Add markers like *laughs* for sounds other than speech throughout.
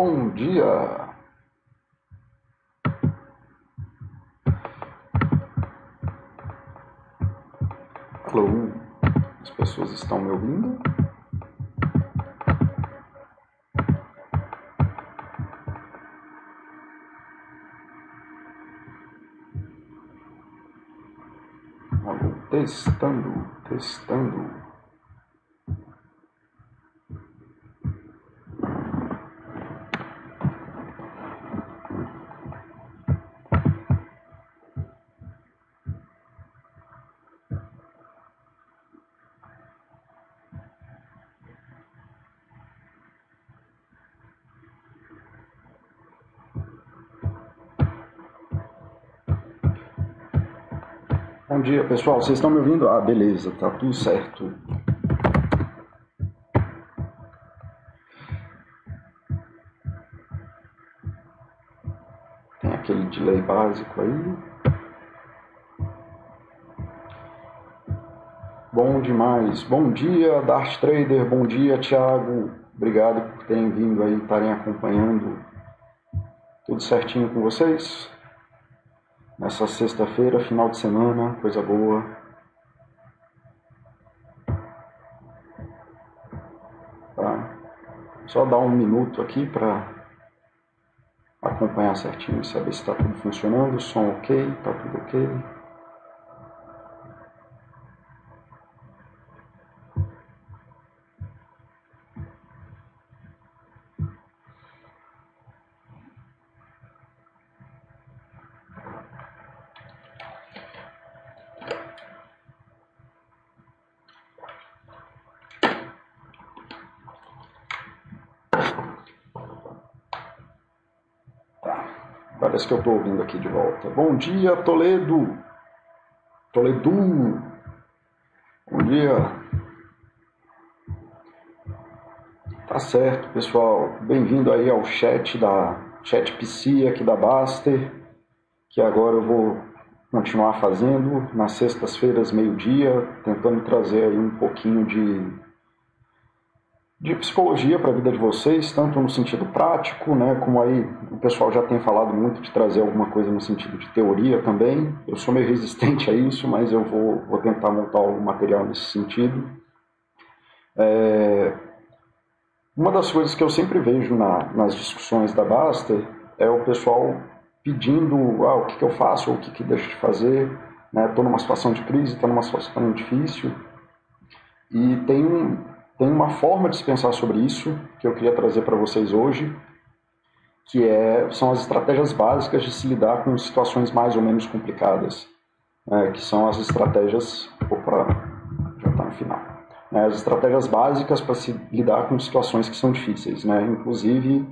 Bom dia! Alô? As pessoas estão me ouvindo? Alô, testando, testando. Bom dia, pessoal. Vocês estão me ouvindo? Ah, beleza, tá tudo certo. Tem aquele delay básico aí. Bom demais. Bom dia, Dart Trader. Bom dia, Thiago. Obrigado por terem vindo aí, estarem acompanhando. Tudo certinho com vocês? Nessa sexta-feira, final de semana, coisa boa. Tá? Só dar um minuto aqui para acompanhar certinho, saber se está tudo funcionando, som ok, está tudo ok. Parece que eu estou ouvindo aqui de volta. Bom dia, Toledo. Toledo. Bom dia. Tá certo, pessoal. Bem-vindo aí ao chat da Chat PC aqui da Baster, que agora eu vou continuar fazendo nas sextas-feiras, meio-dia, tentando trazer aí um pouquinho de de psicologia para a vida de vocês, tanto no sentido prático, né, como aí o pessoal já tem falado muito de trazer alguma coisa no sentido de teoria também. Eu sou meio resistente a isso, mas eu vou, vou tentar montar algum material nesse sentido. É... Uma das coisas que eu sempre vejo na, nas discussões da Baster é o pessoal pedindo ah, o que, que eu faço o que, que deixo de fazer. Estou né? numa situação de crise, estou numa situação difícil. E tem um, tem uma forma de se pensar sobre isso que eu queria trazer para vocês hoje, que é, são as estratégias básicas de se lidar com situações mais ou menos complicadas, é, que são as estratégias. Opa, já está no final. É, as estratégias básicas para se lidar com situações que são difíceis, né? Inclusive,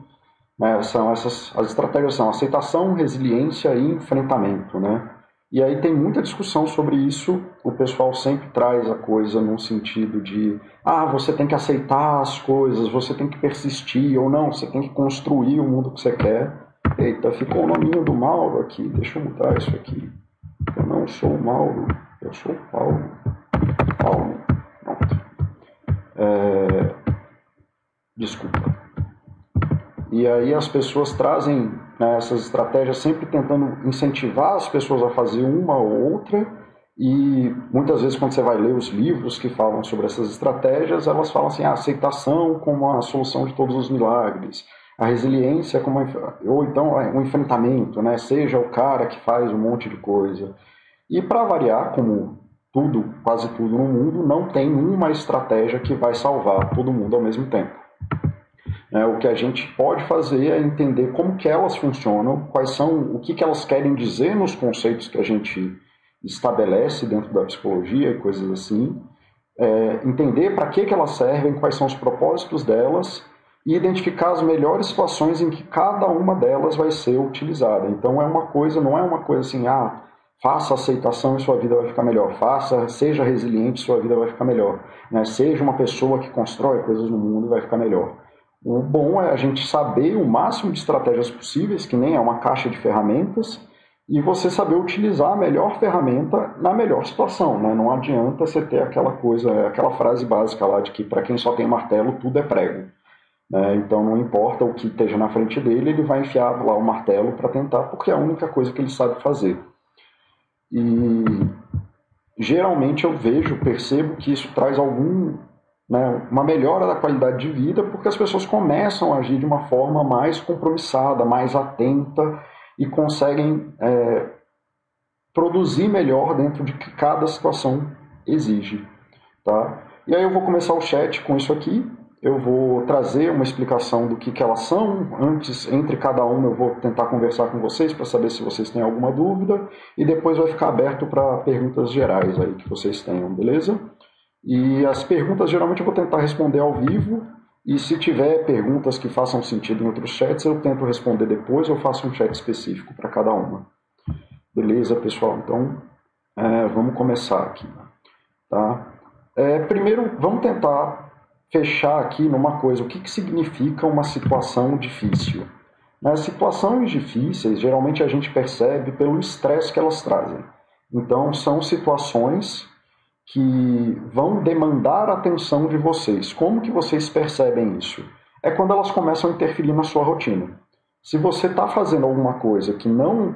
né, são essas as estratégias são aceitação, resiliência e enfrentamento, né? E aí tem muita discussão sobre isso. O pessoal sempre traz a coisa num sentido de ah, você tem que aceitar as coisas, você tem que persistir ou não, você tem que construir o mundo que você quer. Eita, ficou o nominho do Mauro aqui. Deixa eu mudar isso aqui. Eu não sou o Mauro, eu sou o Paulo. Paulo. Pronto. É... Desculpa. E aí as pessoas trazem né, essas estratégias sempre tentando incentivar as pessoas a fazer uma ou outra. E muitas vezes, quando você vai ler os livros que falam sobre essas estratégias, elas falam assim: a aceitação como a solução de todos os milagres, a resiliência como ou então é, um enfrentamento, né? Seja o cara que faz um monte de coisa. E para variar, como tudo, quase tudo no mundo, não tem uma estratégia que vai salvar todo mundo ao mesmo tempo. É, o que a gente pode fazer é entender como que elas funcionam, quais são, o que, que elas querem dizer nos conceitos que a gente estabelece dentro da psicologia e coisas assim, é, entender para que, que elas servem, quais são os propósitos delas e identificar as melhores situações em que cada uma delas vai ser utilizada. Então é uma coisa, não é uma coisa assim, ah, faça aceitação e sua vida vai ficar melhor, faça, seja resiliente e sua vida vai ficar melhor, né? seja uma pessoa que constrói coisas no mundo e vai ficar melhor. O bom é a gente saber o máximo de estratégias possíveis, que nem é uma caixa de ferramentas, e você saber utilizar a melhor ferramenta na melhor situação. Né? Não adianta você ter aquela coisa, aquela frase básica lá de que para quem só tem martelo tudo é prego. Né? Então não importa o que esteja na frente dele, ele vai enfiar lá o martelo para tentar, porque é a única coisa que ele sabe fazer. E geralmente eu vejo, percebo que isso traz algum né, uma melhora da qualidade de vida, porque as pessoas começam a agir de uma forma mais compromissada, mais atenta e conseguem é, produzir melhor dentro de que cada situação exige. Tá? E aí eu vou começar o chat com isso aqui. Eu vou trazer uma explicação do que, que elas são. Antes, entre cada uma, eu vou tentar conversar com vocês para saber se vocês têm alguma dúvida. E depois vai ficar aberto para perguntas gerais aí que vocês tenham, beleza? E as perguntas geralmente eu vou tentar responder ao vivo. E se tiver perguntas que façam sentido em outros chats, eu tento responder depois ou faço um chat específico para cada uma. Beleza, pessoal? Então, é, vamos começar aqui. Tá? É, primeiro, vamos tentar fechar aqui numa coisa. O que, que significa uma situação difícil? Nas situações difíceis, geralmente a gente percebe pelo estresse que elas trazem. Então, são situações que vão demandar atenção de vocês. Como que vocês percebem isso? É quando elas começam a interferir na sua rotina. Se você está fazendo alguma coisa que não.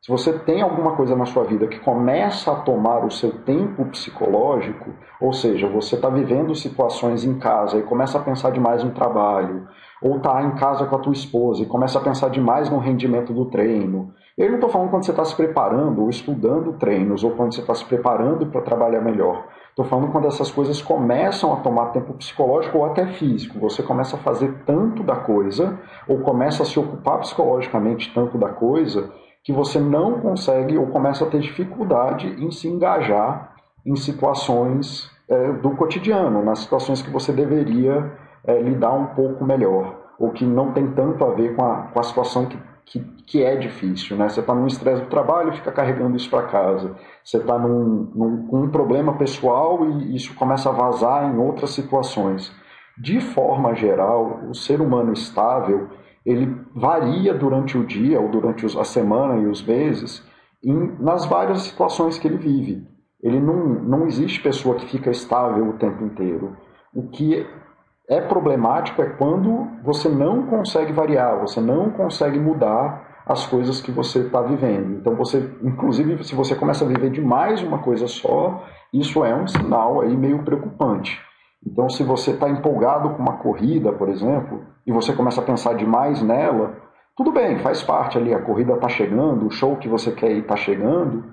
Se você tem alguma coisa na sua vida que começa a tomar o seu tempo psicológico, ou seja, você está vivendo situações em casa e começa a pensar demais no trabalho, ou está em casa com a tua esposa e começa a pensar demais no rendimento do treino, eu não estou falando quando você está se preparando ou estudando treinos ou quando você está se preparando para trabalhar melhor. Estou falando quando essas coisas começam a tomar tempo psicológico ou até físico. Você começa a fazer tanto da coisa ou começa a se ocupar psicologicamente tanto da coisa que você não consegue ou começa a ter dificuldade em se engajar em situações é, do cotidiano, nas situações que você deveria é, lidar um pouco melhor ou que não tem tanto a ver com a, com a situação que que, que é difícil, né? Você está num estresse do trabalho e fica carregando isso para casa. Você está num, num, com um problema pessoal e isso começa a vazar em outras situações. De forma geral, o ser humano estável ele varia durante o dia ou durante a semana e os meses em, nas várias situações que ele vive. Ele não, não existe pessoa que fica estável o tempo inteiro. O que é problemático é quando você não consegue variar, você não consegue mudar as coisas que você está vivendo. Então você, inclusive, se você começa a viver demais uma coisa só, isso é um sinal aí meio preocupante. Então, se você está empolgado com uma corrida, por exemplo, e você começa a pensar demais nela, tudo bem, faz parte ali, a corrida está chegando, o show que você quer ir está chegando,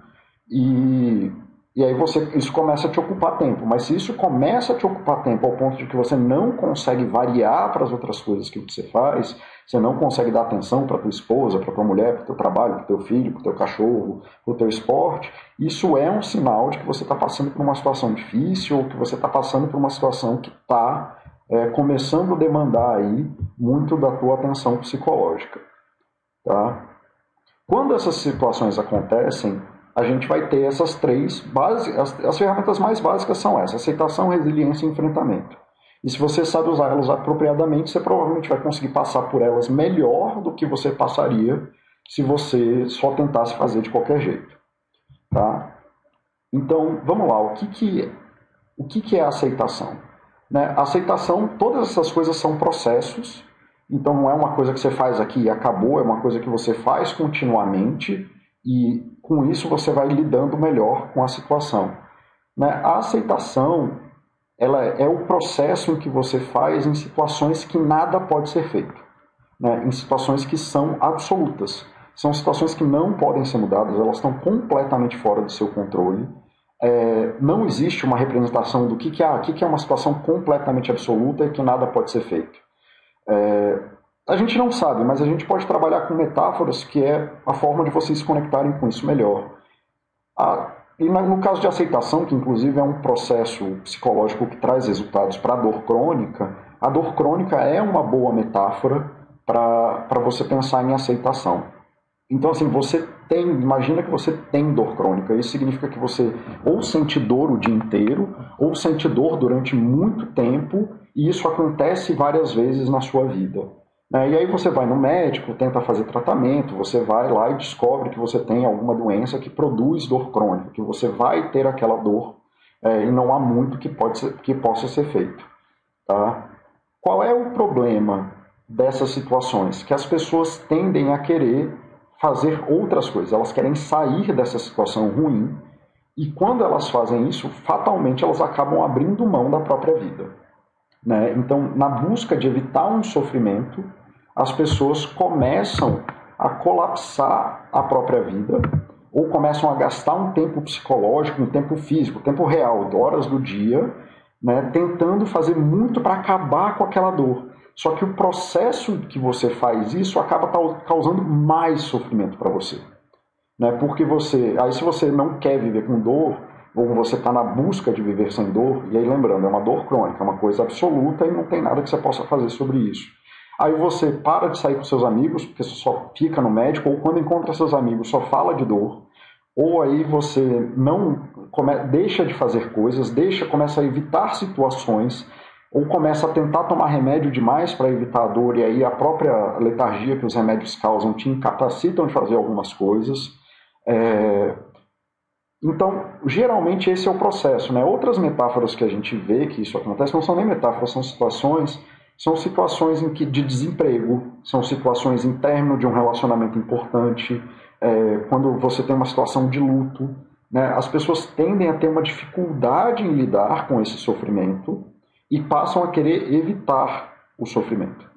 e e aí você, isso começa a te ocupar tempo. Mas se isso começa a te ocupar tempo ao ponto de que você não consegue variar para as outras coisas que você faz, você não consegue dar atenção para tua esposa, para tua mulher, para o teu trabalho, para o teu filho, para o teu cachorro, para o teu esporte, isso é um sinal de que você está passando por uma situação difícil ou que você está passando por uma situação que está é, começando a demandar aí muito da tua atenção psicológica. Tá? Quando essas situações acontecem, a gente vai ter essas três bases, as, as ferramentas mais básicas são essas, aceitação, resiliência e enfrentamento. E se você sabe usar elas apropriadamente, você provavelmente vai conseguir passar por elas melhor do que você passaria se você só tentasse fazer de qualquer jeito. Tá? Então, vamos lá, o que, que, o que, que é aceitação? Né? Aceitação, todas essas coisas são processos, então não é uma coisa que você faz aqui e acabou, é uma coisa que você faz continuamente e com isso você vai lidando melhor com a situação. Né? A aceitação ela é o processo que você faz em situações que nada pode ser feito, né? em situações que são absolutas. São situações que não podem ser mudadas, elas estão completamente fora do seu controle. É, não existe uma representação do que, que, é, que, que é uma situação completamente absoluta e que nada pode ser feito. É, a gente não sabe, mas a gente pode trabalhar com metáforas que é a forma de vocês se conectarem com isso melhor. Ah, e no caso de aceitação, que inclusive é um processo psicológico que traz resultados para a dor crônica, a dor crônica é uma boa metáfora para você pensar em aceitação. Então, assim, você tem, imagina que você tem dor crônica. Isso significa que você ou sente dor o dia inteiro, ou sente dor durante muito tempo, e isso acontece várias vezes na sua vida. Né? E aí você vai no médico, tenta fazer tratamento, você vai lá e descobre que você tem alguma doença que produz dor crônica, que você vai ter aquela dor é, e não há muito que, pode ser, que possa ser feito. Tá? Qual é o problema dessas situações? Que as pessoas tendem a querer fazer outras coisas, elas querem sair dessa situação ruim e quando elas fazem isso, fatalmente elas acabam abrindo mão da própria vida. Né? Então, na busca de evitar um sofrimento, as pessoas começam a colapsar a própria vida ou começam a gastar um tempo psicológico, um tempo físico, um tempo real, horas do dia, né, tentando fazer muito para acabar com aquela dor. Só que o processo que você faz isso acaba causando mais sofrimento para você. Né? Porque você. Aí, se você não quer viver com dor, ou você está na busca de viver sem dor, e aí lembrando, é uma dor crônica, é uma coisa absoluta e não tem nada que você possa fazer sobre isso. Aí você para de sair com seus amigos, porque só fica no médico, ou quando encontra seus amigos só fala de dor, ou aí você não come, deixa de fazer coisas, deixa, começa a evitar situações, ou começa a tentar tomar remédio demais para evitar a dor, e aí a própria letargia que os remédios causam te incapacitam de fazer algumas coisas. É... Então, geralmente esse é o processo. Né? Outras metáforas que a gente vê que isso acontece não são nem metáforas, são situações são situações em que de desemprego, são situações em de um relacionamento importante, é, quando você tem uma situação de luto. Né? As pessoas tendem a ter uma dificuldade em lidar com esse sofrimento e passam a querer evitar o sofrimento.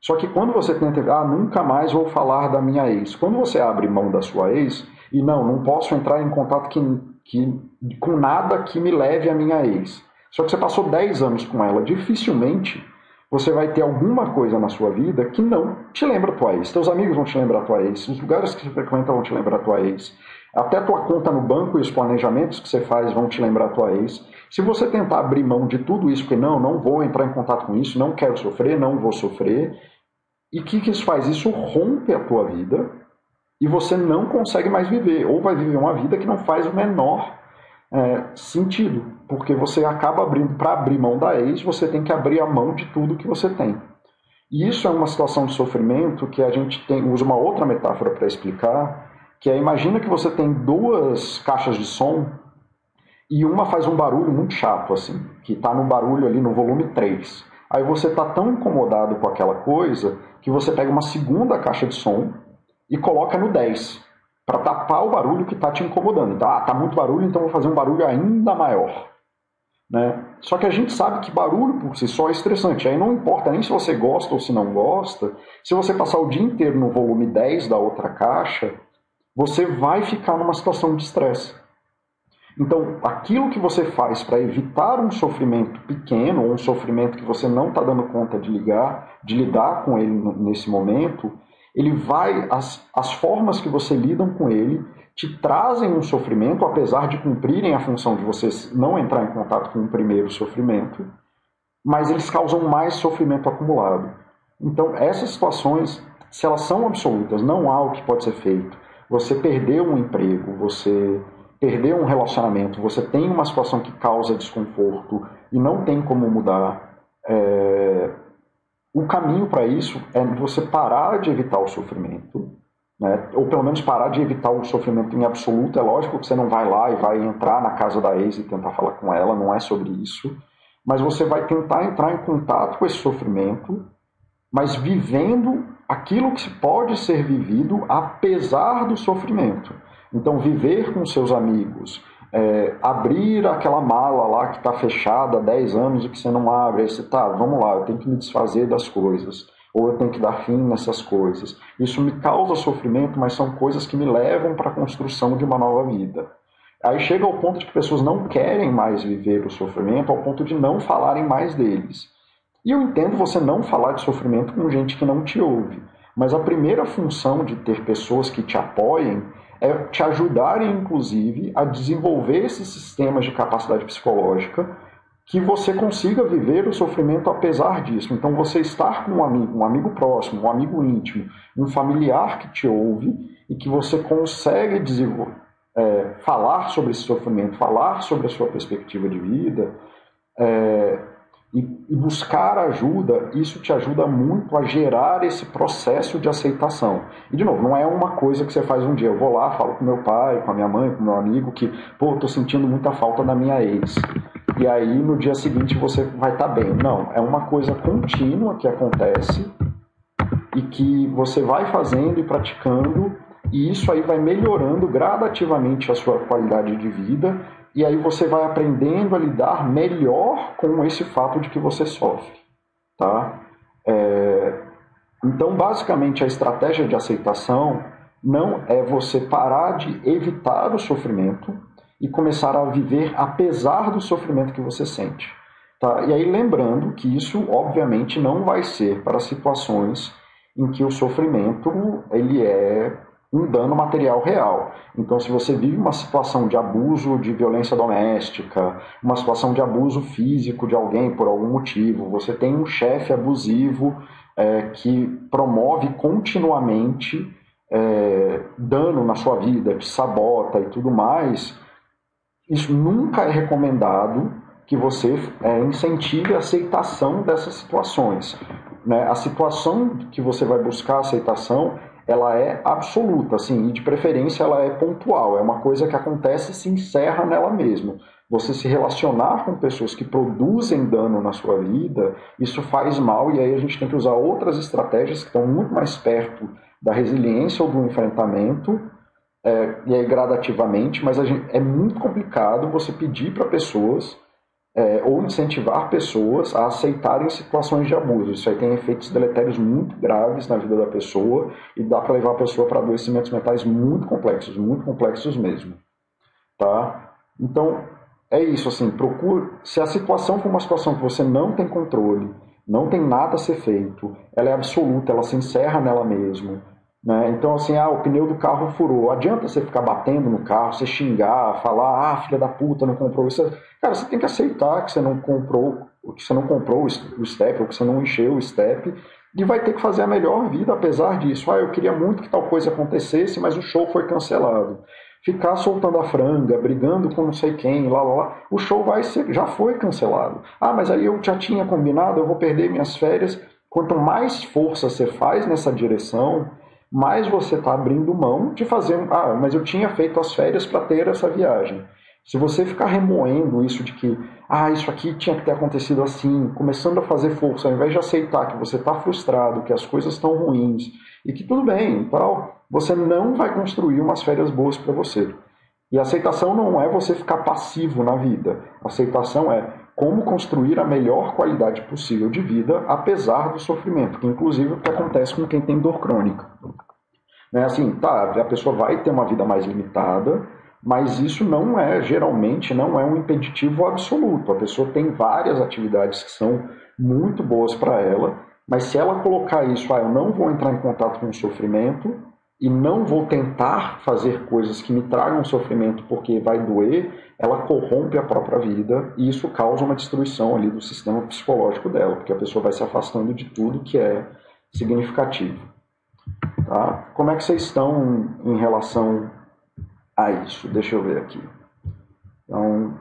Só que quando você tenta, ah, nunca mais vou falar da minha ex. Quando você abre mão da sua ex e não, não posso entrar em contato que, que, com nada que me leve à minha ex. Só que você passou 10 anos com ela, dificilmente você vai ter alguma coisa na sua vida que não te lembra a tua ex. Teus amigos vão te lembrar a tua ex, os lugares que você frequenta vão te lembrar a tua ex. Até tua conta no banco e os planejamentos que você faz vão te lembrar tua ex. Se você tentar abrir mão de tudo isso, porque não, não vou entrar em contato com isso, não quero sofrer, não vou sofrer, e o que, que isso faz? Isso rompe a tua vida e você não consegue mais viver, ou vai viver uma vida que não faz o menor é, sentido, porque você acaba abrindo, para abrir mão da ex, você tem que abrir a mão de tudo que você tem. E isso é uma situação de sofrimento que a gente tem, usa uma outra metáfora para explicar, que é imagina que você tem duas caixas de som e uma faz um barulho muito chato, assim, que está no barulho ali no volume 3. Aí você está tão incomodado com aquela coisa que você pega uma segunda caixa de som e coloca no 10 para tapar o barulho que está te incomodando. Então, ah, tá muito barulho, então vou fazer um barulho ainda maior. Né? Só que a gente sabe que barulho por si só é estressante. Aí não importa nem se você gosta ou se não gosta, se você passar o dia inteiro no volume 10 da outra caixa, você vai ficar numa situação de estresse. Então, aquilo que você faz para evitar um sofrimento pequeno, ou um sofrimento que você não está dando conta de ligar, de lidar com ele nesse momento, ele vai, as, as formas que você lidam com ele te trazem um sofrimento, apesar de cumprirem a função de você não entrar em contato com o primeiro sofrimento, mas eles causam mais sofrimento acumulado. Então, essas situações, se elas são absolutas, não há o que pode ser feito. Você perdeu um emprego, você perdeu um relacionamento, você tem uma situação que causa desconforto e não tem como mudar. É o caminho para isso é você parar de evitar o sofrimento, né? ou pelo menos parar de evitar o sofrimento em absoluto. É lógico que você não vai lá e vai entrar na casa da ex e tentar falar com ela, não é sobre isso. Mas você vai tentar entrar em contato com esse sofrimento, mas vivendo aquilo que pode ser vivido apesar do sofrimento. Então, viver com seus amigos, é, abrir aquela mala lá que está fechada há 10 anos e que você não abre, aí você tá, vamos lá, eu tenho que me desfazer das coisas, ou eu tenho que dar fim nessas coisas. Isso me causa sofrimento, mas são coisas que me levam para a construção de uma nova vida. Aí chega ao ponto de que pessoas não querem mais viver o sofrimento, ao ponto de não falarem mais deles. E eu entendo você não falar de sofrimento com gente que não te ouve, mas a primeira função de ter pessoas que te apoiem é te ajudarem, inclusive, a desenvolver esses sistemas de capacidade psicológica que você consiga viver o sofrimento apesar disso. Então, você estar com um amigo, um amigo próximo, um amigo íntimo, um familiar que te ouve e que você consegue desenvolver, é, falar sobre esse sofrimento, falar sobre a sua perspectiva de vida, é, e, e buscar ajuda, isso te ajuda muito a gerar esse processo de aceitação. E, de novo, não é uma coisa que você faz um dia. Eu vou lá, falo com meu pai, com a minha mãe, com meu amigo, que, pô, tô sentindo muita falta da minha ex. E aí no dia seguinte você vai estar tá bem. Não, é uma coisa contínua que acontece e que você vai fazendo e praticando, e isso aí vai melhorando gradativamente a sua qualidade de vida, e aí você vai aprendendo a lidar melhor com esse fato de que você sofre, tá? É... Então, basicamente, a estratégia de aceitação não é você parar de evitar o sofrimento e começar a viver apesar do sofrimento que você sente. Tá? E aí lembrando que isso obviamente não vai ser para situações em que o sofrimento ele é um dano material real. Então, se você vive uma situação de abuso de violência doméstica, uma situação de abuso físico de alguém por algum motivo, você tem um chefe abusivo é, que promove continuamente é, dano na sua vida, te sabota e tudo mais, isso nunca é recomendado que você é, incentive a aceitação dessas situações. Né? A situação que você vai buscar aceitação, ela é absoluta, assim, e de preferência ela é pontual, é uma coisa que acontece e se encerra nela mesma. Você se relacionar com pessoas que produzem dano na sua vida, isso faz mal e aí a gente tem que usar outras estratégias que estão muito mais perto da resiliência ou do enfrentamento é, e aí gradativamente, mas gente, é muito complicado você pedir para pessoas é, ou incentivar pessoas a aceitarem situações de abuso. Isso aí tem efeitos deletérios muito graves na vida da pessoa e dá para levar a pessoa para adoecimentos mentais muito complexos, muito complexos mesmo. Tá? Então, é isso, assim, procure, se a situação for uma situação que você não tem controle, não tem nada a ser feito, ela é absoluta, ela se encerra nela mesma, né? Então, assim, ah, o pneu do carro furou. Adianta você ficar batendo no carro, você xingar, falar, ah, filha da puta, não comprou isso. Cara, você tem que aceitar que você não comprou, que você não comprou o step, ou que você não encheu o step, e vai ter que fazer a melhor vida apesar disso. Ah, eu queria muito que tal coisa acontecesse, mas o show foi cancelado. Ficar soltando a franga, brigando com não sei quem, lá, lá, lá, o show vai ser, já foi cancelado. Ah, mas aí eu já tinha combinado, eu vou perder minhas férias. Quanto mais força você faz nessa direção, mais você está abrindo mão de fazer. Ah, mas eu tinha feito as férias para ter essa viagem. Se você ficar remoendo isso de que, ah, isso aqui tinha que ter acontecido assim, começando a fazer força, ao invés de aceitar que você está frustrado, que as coisas estão ruins e que tudo bem, tal, você não vai construir umas férias boas para você. E aceitação não é você ficar passivo na vida. Aceitação é como construir a melhor qualidade possível de vida, apesar do sofrimento, que inclusive é o que acontece com quem tem dor crônica. Né? Assim, tá, a pessoa vai ter uma vida mais limitada, mas isso não é, geralmente, não é um impeditivo absoluto. A pessoa tem várias atividades que são muito boas para ela, mas se ela colocar isso, ah, eu não vou entrar em contato com o sofrimento, e não vou tentar fazer coisas que me tragam sofrimento porque vai doer, ela corrompe a própria vida e isso causa uma destruição ali do sistema psicológico dela, porque a pessoa vai se afastando de tudo que é significativo. Tá? Como é que vocês estão em relação a isso? Deixa eu ver aqui. Então,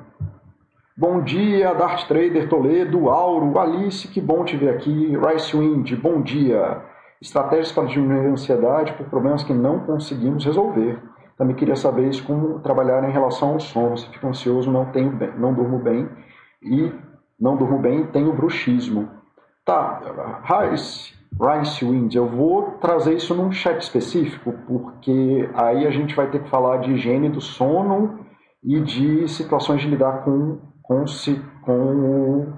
bom dia, Dart Trader Toledo, Auro, Alice, que bom te ver aqui. Rice Wind, bom dia. Estratégias para diminuir a ansiedade por problemas que não conseguimos resolver. Também queria saber isso, como trabalhar em relação ao sono. Se fico ansioso, não, tenho bem, não durmo bem e não durmo bem tenho bruxismo. Tá, Rice, Rice Wind, eu vou trazer isso num chat específico, porque aí a gente vai ter que falar de higiene do sono e de situações de lidar com, com, com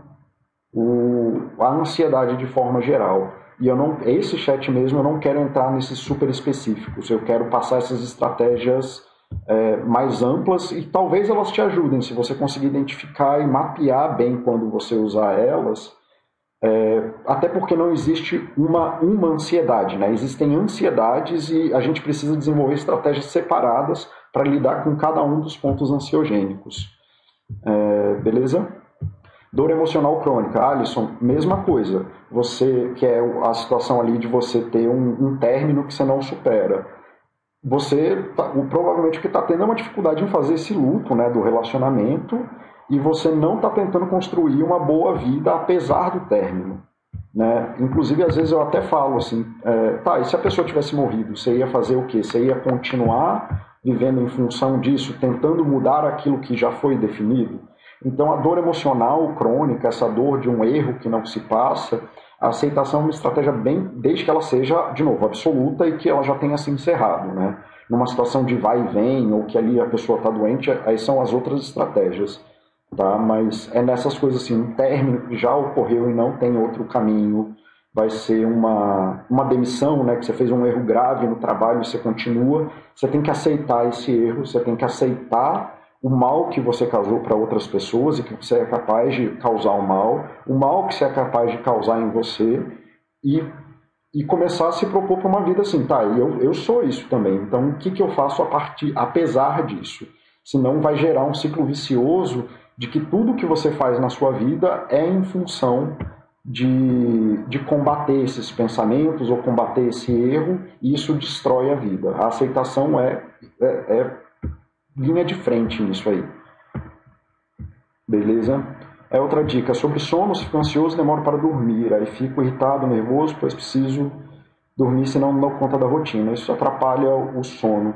o, a ansiedade de forma geral. E eu não, esse chat mesmo, eu não quero entrar nesses super específicos. Eu quero passar essas estratégias é, mais amplas e talvez elas te ajudem se você conseguir identificar e mapear bem quando você usar elas. É, até porque não existe uma, uma ansiedade, né? Existem ansiedades e a gente precisa desenvolver estratégias separadas para lidar com cada um dos pontos ansiogênicos. É, beleza? Dor emocional crônica, Alisson, mesma coisa. Você que é a situação ali de você ter um, um término que você não supera. Você tá, provavelmente o que está tendo é uma dificuldade em fazer esse luto, né, do relacionamento e você não está tentando construir uma boa vida apesar do término. Né? Inclusive, às vezes eu até falo assim, é, tá, e se a pessoa tivesse morrido, você ia fazer o quê? Você ia continuar vivendo em função disso, tentando mudar aquilo que já foi definido? Então, a dor emocional crônica, essa dor de um erro que não se passa, a aceitação é uma estratégia bem, desde que ela seja, de novo, absoluta e que ela já tenha se encerrado, né? Numa situação de vai e vem, ou que ali a pessoa está doente, aí são as outras estratégias, tá? Mas é nessas coisas assim, um término que já ocorreu e não tem outro caminho, vai ser uma, uma demissão, né? Que você fez um erro grave no trabalho e você continua, você tem que aceitar esse erro, você tem que aceitar o mal que você causou para outras pessoas e que você é capaz de causar o mal, o mal que você é capaz de causar em você e, e começar a se propor para uma vida assim, tá, eu, eu sou isso também, então o que, que eu faço a partir, apesar disso? Senão vai gerar um ciclo vicioso de que tudo que você faz na sua vida é em função de, de combater esses pensamentos ou combater esse erro e isso destrói a vida. A aceitação é, é, é linha de frente nisso aí. Beleza? É outra dica. Sobre sono, se fico ansioso, demoro para dormir. Aí fico irritado, nervoso, pois preciso dormir, senão não dou conta da rotina. Isso atrapalha o sono.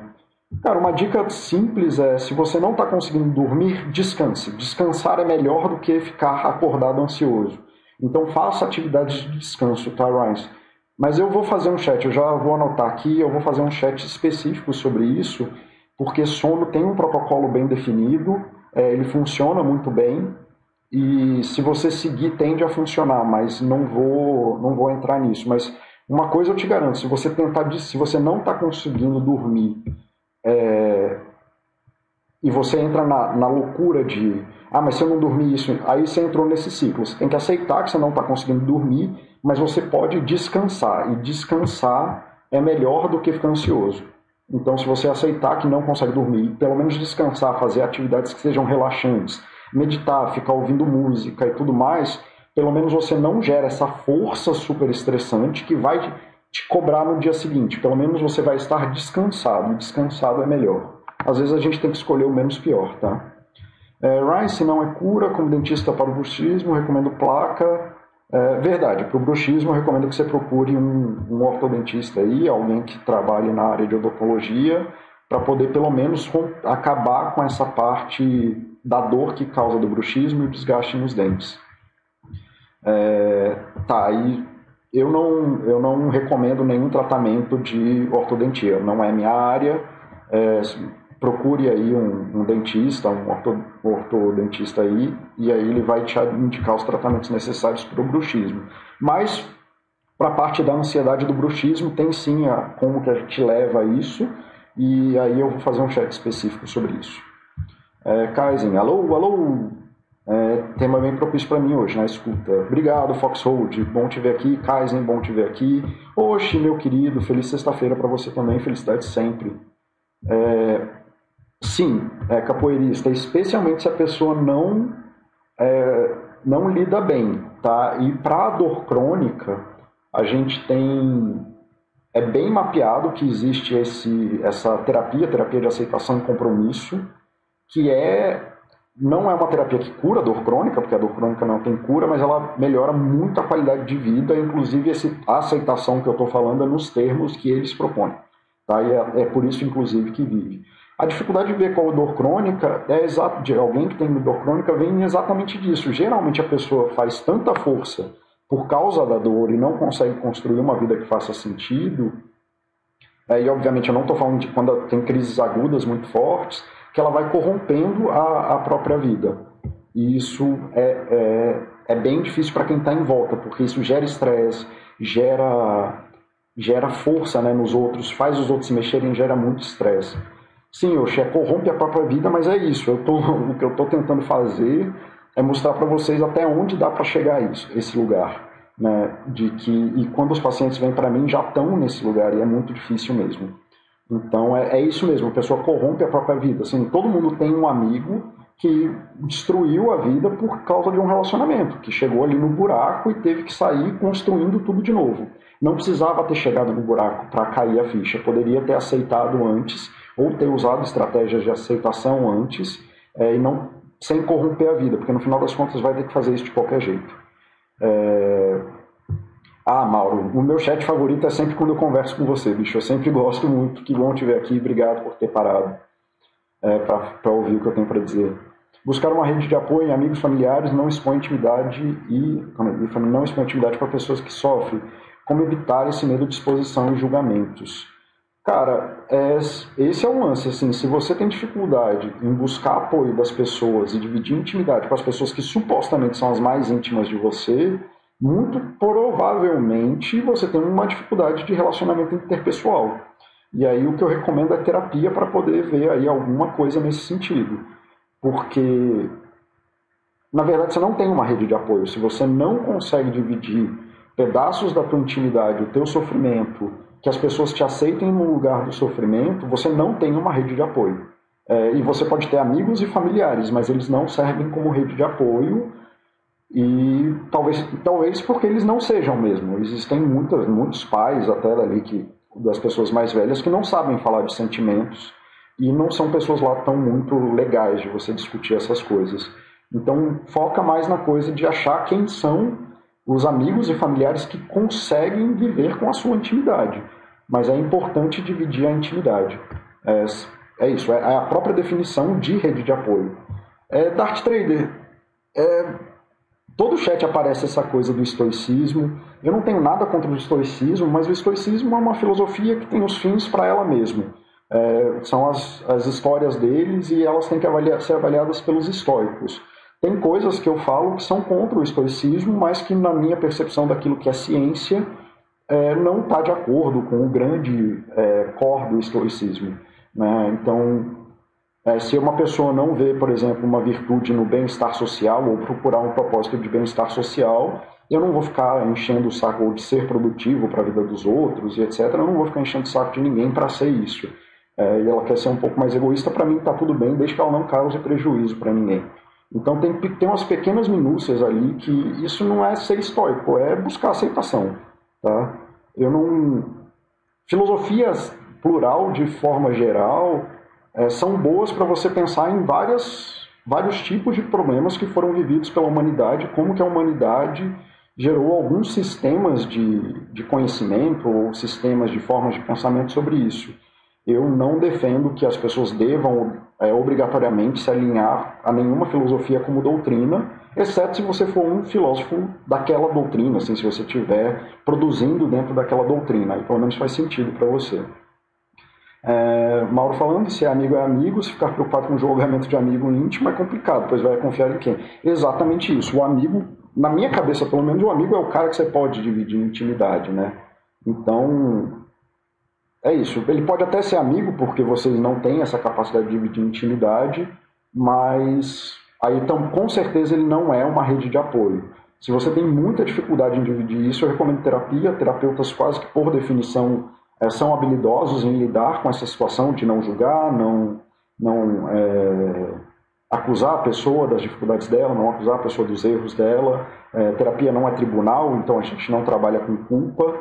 Cara, uma dica simples é: se você não está conseguindo dormir, descanse. Descansar é melhor do que ficar acordado ansioso. Então faça atividades de descanso, tá, Ryan? Mas eu vou fazer um chat, eu já vou anotar aqui, eu vou fazer um chat específico sobre isso porque sono tem um protocolo bem definido, é, ele funciona muito bem e se você seguir tende a funcionar, mas não vou não vou entrar nisso. Mas uma coisa eu te garanto, se você tentar, se você não está conseguindo dormir é, e você entra na, na loucura de ah, mas se eu não dormir isso, aí você entrou nesse ciclo. Você tem que aceitar que você não está conseguindo dormir, mas você pode descansar e descansar é melhor do que ficar ansioso. Então, se você aceitar que não consegue dormir, pelo menos descansar, fazer atividades que sejam relaxantes, meditar, ficar ouvindo música e tudo mais, pelo menos você não gera essa força super estressante que vai te cobrar no dia seguinte. Pelo menos você vai estar descansado. Descansado é melhor. Às vezes a gente tem que escolher o menos pior, tá? É, se não é cura, como dentista para o bruxismo, recomendo placa é, verdade, para o bruxismo eu recomendo que você procure um, um ortodontista aí, alguém que trabalhe na área de odontologia, para poder pelo menos acabar com essa parte da dor que causa do bruxismo e desgaste nos dentes. É, tá, e eu não, eu não recomendo nenhum tratamento de ortodontia, não é minha área. É, procure aí um, um dentista, um orto, ortodontista aí, e aí ele vai te indicar os tratamentos necessários para o bruxismo. Mas, para a parte da ansiedade do bruxismo, tem sim a, como que a gente leva a isso, e aí eu vou fazer um chat específico sobre isso. É, Kaizen, alô, alô! É, tema bem propício para mim hoje, na escuta. Obrigado, Foxhold, bom te ver aqui. Kaizen, bom te ver aqui. Oxe, meu querido, feliz sexta-feira para você também, felicidade sempre. É, sim, é capoeirista, especialmente se a pessoa não, é, não lida bem, tá? E para a dor crônica, a gente tem é bem mapeado que existe esse, essa terapia, terapia de aceitação e compromisso, que é não é uma terapia que cura a dor crônica, porque a dor crônica não tem cura, mas ela melhora muito a qualidade de vida, inclusive esse, a aceitação que eu estou falando é nos termos que eles propõem. Tá? E é, é por isso, inclusive, que vive. A dificuldade de ver qual dor crônica é exato de alguém que tem dor crônica vem exatamente disso. Geralmente a pessoa faz tanta força por causa da dor e não consegue construir uma vida que faça sentido. É, e obviamente eu não estou falando de quando tem crises agudas muito fortes, que ela vai corrompendo a, a própria vida. E isso é, é, é bem difícil para quem está em volta, porque isso gera estresse, gera, gera força né, nos outros, faz os outros se mexerem, gera muito estresse. Sim, o Xé corrompe a própria vida, mas é isso. Eu tô, *laughs* o que eu estou tentando fazer é mostrar para vocês até onde dá para chegar isso, esse lugar. Né? De que, e quando os pacientes vêm para mim, já estão nesse lugar e é muito difícil mesmo. Então é, é isso mesmo, a pessoa corrompe a própria vida. Assim, todo mundo tem um amigo que destruiu a vida por causa de um relacionamento, que chegou ali no buraco e teve que sair construindo tudo de novo. Não precisava ter chegado no buraco para cair a ficha, poderia ter aceitado antes ou ter usado estratégias de aceitação antes é, e não sem corromper a vida, porque no final das contas vai ter que fazer isso de qualquer jeito. É... Ah, Mauro, o meu chat favorito é sempre quando eu converso com você, bicho. Eu sempre gosto muito. Que bom te ver aqui. Obrigado por ter parado é, para ouvir o que eu tenho para dizer. Buscar uma rede de apoio em amigos familiares não expõe intimidade e não expõe intimidade para pessoas que sofrem. Como evitar esse medo de exposição e julgamentos? Cara, é, esse é o lance, assim, se você tem dificuldade em buscar apoio das pessoas e dividir intimidade com as pessoas que supostamente são as mais íntimas de você, muito provavelmente você tem uma dificuldade de relacionamento interpessoal. E aí o que eu recomendo é terapia para poder ver aí alguma coisa nesse sentido. Porque, na verdade, você não tem uma rede de apoio. Se você não consegue dividir pedaços da tua intimidade, o teu sofrimento, que as pessoas te aceitem no lugar do sofrimento, você não tem uma rede de apoio. É, e você pode ter amigos e familiares, mas eles não servem como rede de apoio e talvez, talvez porque eles não sejam mesmo. Existem muitas, muitos pais até ali que das pessoas mais velhas que não sabem falar de sentimentos e não são pessoas lá tão muito legais de você discutir essas coisas. Então foca mais na coisa de achar quem são os amigos e familiares que conseguem viver com a sua intimidade. Mas é importante dividir a intimidade. É, é isso, é a própria definição de rede de apoio. É, Dart Trader, é, todo chat aparece essa coisa do estoicismo. Eu não tenho nada contra o estoicismo, mas o estoicismo é uma filosofia que tem os fins para ela mesma. É, são as, as histórias deles e elas têm que avaliar, ser avaliadas pelos estoicos. Tem coisas que eu falo que são contra o estoicismo, mas que na minha percepção daquilo que é ciência é, não está de acordo com o grande é, core do estoicismo. Né? Então, é, se uma pessoa não vê, por exemplo, uma virtude no bem-estar social ou procurar um propósito de bem-estar social, eu não vou ficar enchendo o saco de ser produtivo para a vida dos outros e etc. Eu não vou ficar enchendo o saco de ninguém para ser isso. É, e ela quer ser um pouco mais egoísta, para mim está tudo bem, desde que ela não cause prejuízo para ninguém. Então tem, tem umas pequenas minúcias ali que isso não é ser estoico, é buscar aceitação. Tá? Eu não. Filosofias plural, de forma geral, é, são boas para você pensar em várias, vários tipos de problemas que foram vividos pela humanidade, como que a humanidade gerou alguns sistemas de, de conhecimento ou sistemas de formas de pensamento sobre isso. Eu não defendo que as pessoas devam é, obrigatoriamente se alinhar a nenhuma filosofia como doutrina, exceto se você for um filósofo daquela doutrina, assim, se você estiver produzindo dentro daquela doutrina, aí pelo menos faz sentido para você. É, Mauro falando, se é amigo é amigo, se ficar preocupado com o julgamento de amigo íntimo é complicado, pois vai confiar em quem? Exatamente isso. O amigo, na minha cabeça pelo menos, o amigo é o cara que você pode dividir intimidade, né? Então, é isso. Ele pode até ser amigo, porque vocês não têm essa capacidade de intimidade, mas aí então, com certeza ele não é uma rede de apoio. Se você tem muita dificuldade em dividir isso, eu recomendo terapia. Terapeutas quase que por definição é, são habilidosos em lidar com essa situação de não julgar, não, não é, acusar a pessoa das dificuldades dela, não acusar a pessoa dos erros dela. É, terapia não é tribunal, então a gente não trabalha com culpa.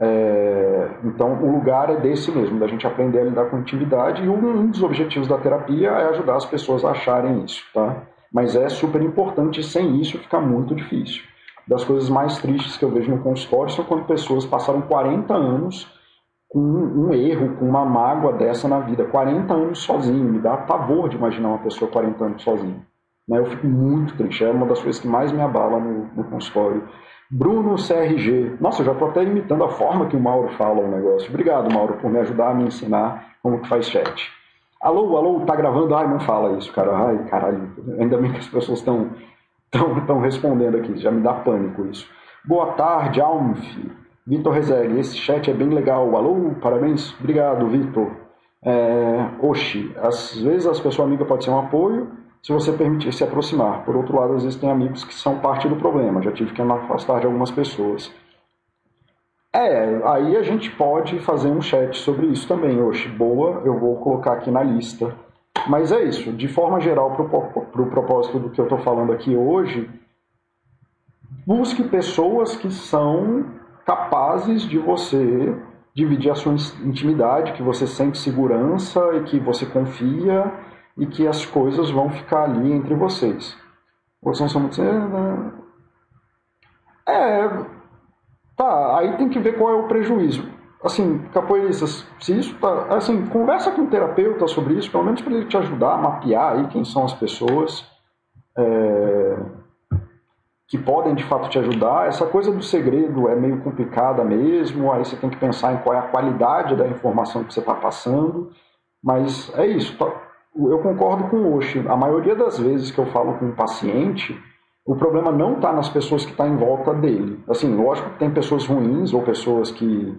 É, então, o lugar é desse mesmo, da gente aprender a lidar com intimidade, e um dos objetivos da terapia é ajudar as pessoas a acharem isso, tá? Mas é super importante, sem isso fica muito difícil. Das coisas mais tristes que eu vejo no consultório são quando pessoas passaram 40 anos com um, erro, com uma mágoa dessa na vida. 40 anos sozinho, me dá pavor de imaginar uma pessoa 40 anos sozinha. Né? Eu fico muito triste, é uma das coisas que mais me abala no, no consultório. Bruno CRG. Nossa, eu já estou até imitando a forma que o Mauro fala o negócio. Obrigado, Mauro, por me ajudar a me ensinar como que faz chat. Alô, alô, tá gravando? Ai, não fala isso, cara. Ai, caralho. Ainda bem que as pessoas estão tão, respondendo aqui. Já me dá pânico isso. Boa tarde, Almf. Vitor Rezeg, esse chat é bem legal. Alô, parabéns. Obrigado, Vitor. É, oxi, às vezes as pessoas amigas podem ser um apoio, se você permitir se aproximar. Por outro lado, às vezes tem amigos que são parte do problema. Já tive que me afastar de algumas pessoas. É, aí a gente pode fazer um chat sobre isso também. Oxe, boa, eu vou colocar aqui na lista. Mas é isso, de forma geral, para o pro propósito do que eu estou falando aqui hoje, busque pessoas que são capazes de você dividir a sua intimidade, que você sente segurança e que você confia e que as coisas vão ficar ali entre vocês. Vocês não são muito. É. Tá, aí tem que ver qual é o prejuízo. assim, capoeiristas, se isso tá, assim, conversa com o terapeuta sobre isso, pelo menos para ele te ajudar a mapear aí quem são as pessoas é, que podem de fato te ajudar. Essa coisa do segredo é meio complicada mesmo, aí você tem que pensar em qual é a qualidade da informação que você está passando, mas é isso. Eu concordo com o Oshi. A maioria das vezes que eu falo com um paciente, o problema não está nas pessoas que estão tá em volta dele. Assim, lógico que tem pessoas ruins ou pessoas que,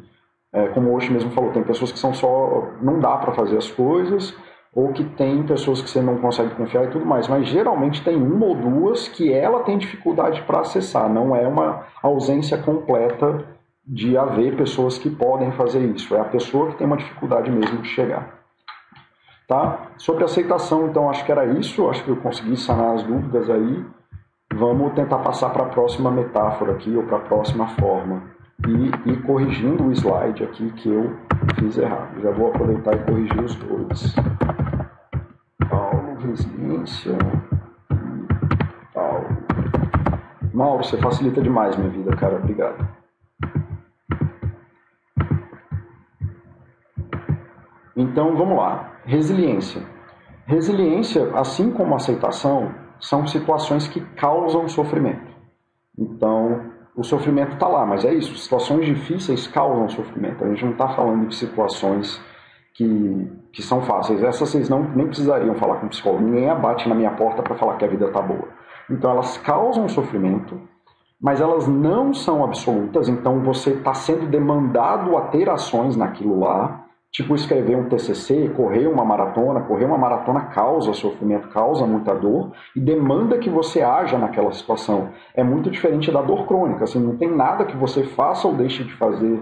é, como o Oshi mesmo falou, tem pessoas que são só. não dá para fazer as coisas, ou que tem pessoas que você não consegue confiar e tudo mais. Mas geralmente tem uma ou duas que ela tem dificuldade para acessar. Não é uma ausência completa de haver pessoas que podem fazer isso. É a pessoa que tem uma dificuldade mesmo de chegar. Tá? Sobre aceitação, então, acho que era isso. Acho que eu consegui sanar as dúvidas aí. Vamos tentar passar para a próxima metáfora aqui, ou para a próxima forma. E ir corrigindo o slide aqui que eu fiz errado. Já vou aproveitar e corrigir os dois. Paulo, resiliência e Paulo. Mauro, você facilita demais minha vida, cara. Obrigado. Então, vamos lá. Resiliência. Resiliência, assim como aceitação, são situações que causam sofrimento. Então, o sofrimento está lá, mas é isso. Situações difíceis causam sofrimento. A gente não está falando de situações que, que são fáceis. Essas vocês não, nem precisariam falar com o psicólogo. Ninguém abate na minha porta para falar que a vida está boa. Então, elas causam sofrimento, mas elas não são absolutas. Então, você está sendo demandado a ter ações naquilo lá Tipo, escrever um TCC, correr uma maratona. Correr uma maratona causa sofrimento, causa muita dor e demanda que você haja naquela situação. É muito diferente da dor crônica. Assim, não tem nada que você faça ou deixe de fazer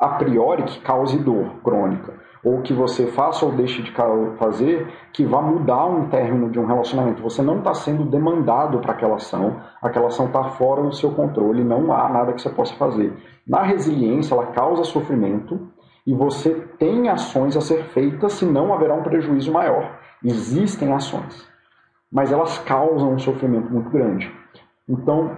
a priori que cause dor crônica. Ou que você faça ou deixe de fazer que vá mudar um término de um relacionamento. Você não está sendo demandado para aquela ação, aquela ação está fora do seu controle, não há nada que você possa fazer. Na resiliência, ela causa sofrimento e você tem ações a ser feitas, senão haverá um prejuízo maior. Existem ações, mas elas causam um sofrimento muito grande. Então,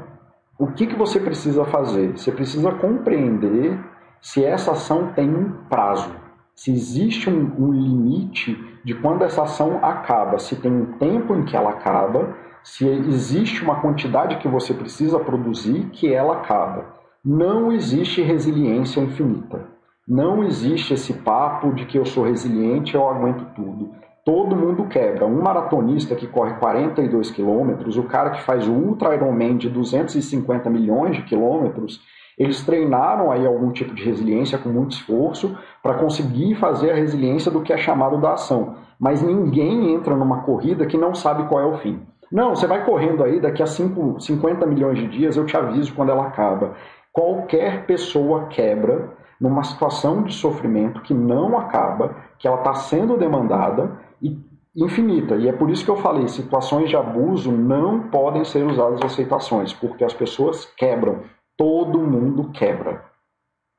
o que, que você precisa fazer? Você precisa compreender se essa ação tem um prazo, se existe um, um limite de quando essa ação acaba, se tem um tempo em que ela acaba, se existe uma quantidade que você precisa produzir que ela acaba. Não existe resiliência infinita. Não existe esse papo de que eu sou resiliente, eu aguento tudo. Todo mundo quebra. Um maratonista que corre 42 quilômetros, o cara que faz o Ultra Ironman de 250 milhões de quilômetros, eles treinaram aí algum tipo de resiliência com muito esforço para conseguir fazer a resiliência do que é chamado da ação. Mas ninguém entra numa corrida que não sabe qual é o fim. Não, você vai correndo aí, daqui a 5, 50 milhões de dias eu te aviso quando ela acaba. Qualquer pessoa quebra numa situação de sofrimento que não acaba, que ela está sendo demandada e infinita. E é por isso que eu falei, situações de abuso não podem ser usadas as aceitações, porque as pessoas quebram. Todo mundo quebra.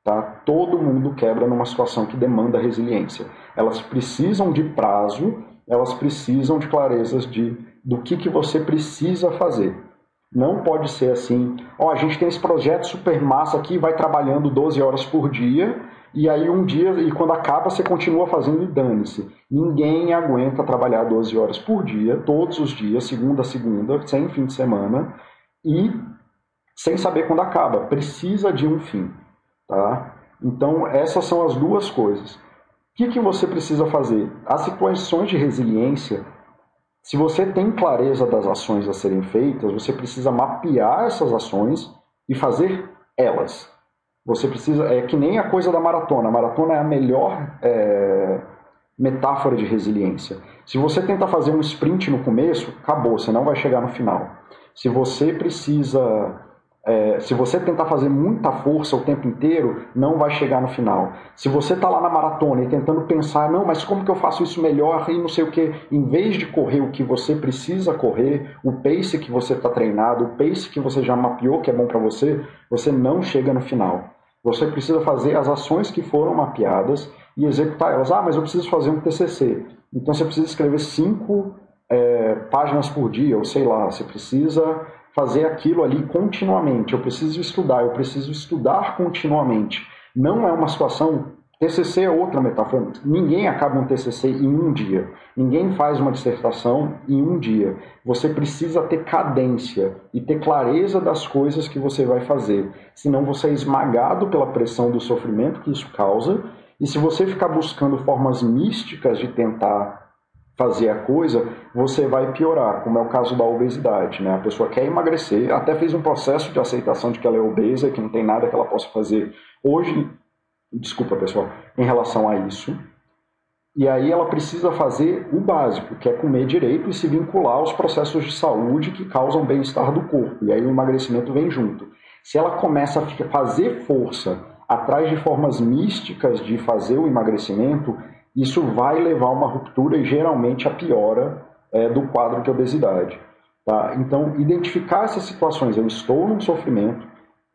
Tá? Todo mundo quebra numa situação que demanda resiliência. Elas precisam de prazo, elas precisam de clarezas de do que, que você precisa fazer. Não pode ser assim, ó, a gente tem esse projeto super massa aqui, vai trabalhando 12 horas por dia, e aí um dia, e quando acaba, você continua fazendo e dane-se. Ninguém aguenta trabalhar 12 horas por dia, todos os dias, segunda a segunda, sem fim de semana, e sem saber quando acaba. Precisa de um fim, tá? Então, essas são as duas coisas. O que, que você precisa fazer? As situações de resiliência, se você tem clareza das ações a serem feitas, você precisa mapear essas ações e fazer elas. Você precisa. É que nem a coisa da maratona. A maratona é a melhor é, metáfora de resiliência. Se você tenta fazer um sprint no começo, acabou, você não vai chegar no final. Se você precisa é, se você tentar fazer muita força o tempo inteiro, não vai chegar no final. Se você está lá na maratona e tentando pensar, não, mas como que eu faço isso melhor e não sei o que, em vez de correr o que você precisa correr, o pace que você está treinado, o pace que você já mapeou que é bom para você, você não chega no final. Você precisa fazer as ações que foram mapeadas e executar elas. Ah, mas eu preciso fazer um TCC. Então você precisa escrever cinco é, páginas por dia, ou sei lá, você precisa fazer aquilo ali continuamente. Eu preciso estudar, eu preciso estudar continuamente. Não é uma situação TCC é outra metáfora. Ninguém acaba um TCC em um dia. Ninguém faz uma dissertação em um dia. Você precisa ter cadência e ter clareza das coisas que você vai fazer. Senão você é esmagado pela pressão do sofrimento que isso causa. E se você ficar buscando formas místicas de tentar fazer a coisa, você vai piorar, como é o caso da obesidade. Né? A pessoa quer emagrecer, até fez um processo de aceitação de que ela é obesa, que não tem nada que ela possa fazer hoje desculpa pessoal, em relação a isso. E aí ela precisa fazer o básico, que é comer direito e se vincular aos processos de saúde que causam bem-estar do corpo. E aí o emagrecimento vem junto. Se ela começa a fazer força atrás de formas místicas de fazer o emagrecimento, isso vai levar a uma ruptura e geralmente a piora é, do quadro de obesidade. Tá? Então, identificar essas situações, eu estou num sofrimento,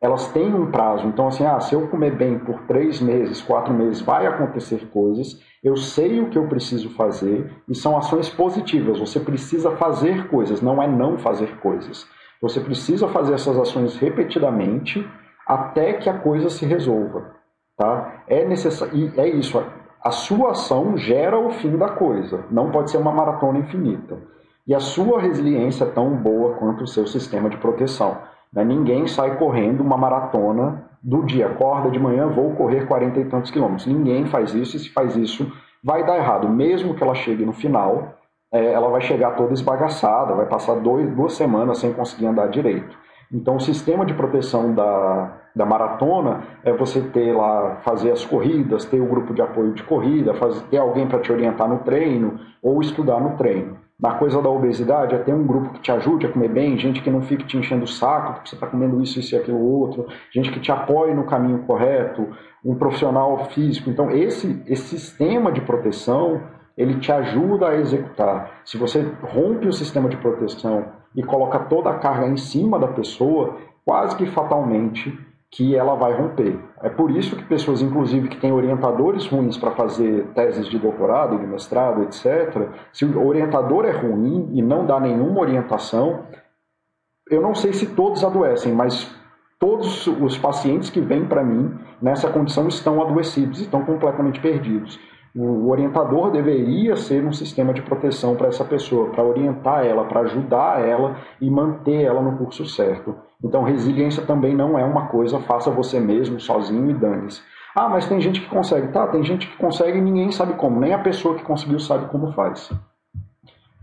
elas têm um prazo. Então, assim, ah, se eu comer bem por três meses, quatro meses, vai acontecer coisas. Eu sei o que eu preciso fazer e são ações positivas. Você precisa fazer coisas, não é não fazer coisas. Você precisa fazer essas ações repetidamente até que a coisa se resolva, tá? É necessário e é isso. A sua ação gera o fim da coisa. Não pode ser uma maratona infinita. E a sua resiliência é tão boa quanto o seu sistema de proteção. Né? Ninguém sai correndo uma maratona do dia, acorda de manhã, vou correr 40 e tantos quilômetros. Ninguém faz isso, e se faz isso, vai dar errado. Mesmo que ela chegue no final, é, ela vai chegar toda esbagaçada, vai passar dois, duas semanas sem conseguir andar direito. Então, o sistema de proteção da, da maratona é você ter lá, fazer as corridas, ter o grupo de apoio de corrida, fazer, ter alguém para te orientar no treino ou estudar no treino. Na coisa da obesidade, é ter um grupo que te ajude a comer bem, gente que não fique te enchendo o saco porque você está comendo isso, isso e aquilo outro, gente que te apoie no caminho correto, um profissional físico. Então, esse, esse sistema de proteção, ele te ajuda a executar. Se você rompe o sistema de proteção e coloca toda a carga em cima da pessoa, quase que fatalmente que ela vai romper. É por isso que pessoas, inclusive, que têm orientadores ruins para fazer teses de doutorado, de mestrado, etc., se o orientador é ruim e não dá nenhuma orientação, eu não sei se todos adoecem, mas todos os pacientes que vêm para mim nessa condição estão adoecidos, estão completamente perdidos. O orientador deveria ser um sistema de proteção para essa pessoa, para orientar ela, para ajudar ela e manter ela no curso certo. Então, resiliência também não é uma coisa, faça você mesmo, sozinho e dane-se. Ah, mas tem gente que consegue. Tá, tem gente que consegue e ninguém sabe como. Nem a pessoa que conseguiu sabe como faz.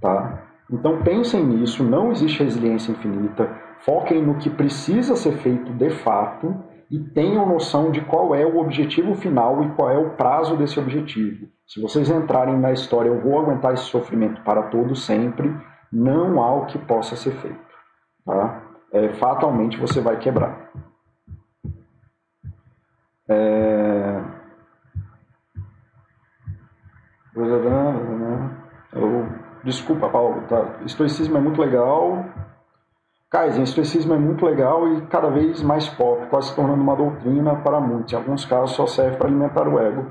Tá? Então, pensem nisso. Não existe resiliência infinita. Foquem no que precisa ser feito de fato e tenham noção de qual é o objetivo final e qual é o prazo desse objetivo. Se vocês entrarem na história, eu vou aguentar esse sofrimento para todo sempre, não há o que possa ser feito. Tá? É, fatalmente você vai quebrar. É... Desculpa, Paulo. Tá? Estoicismo é muito legal, Kaizen, estoicismo é muito legal e cada vez mais pop, quase se tornando uma doutrina para muitos. Em alguns casos só serve para alimentar o ego.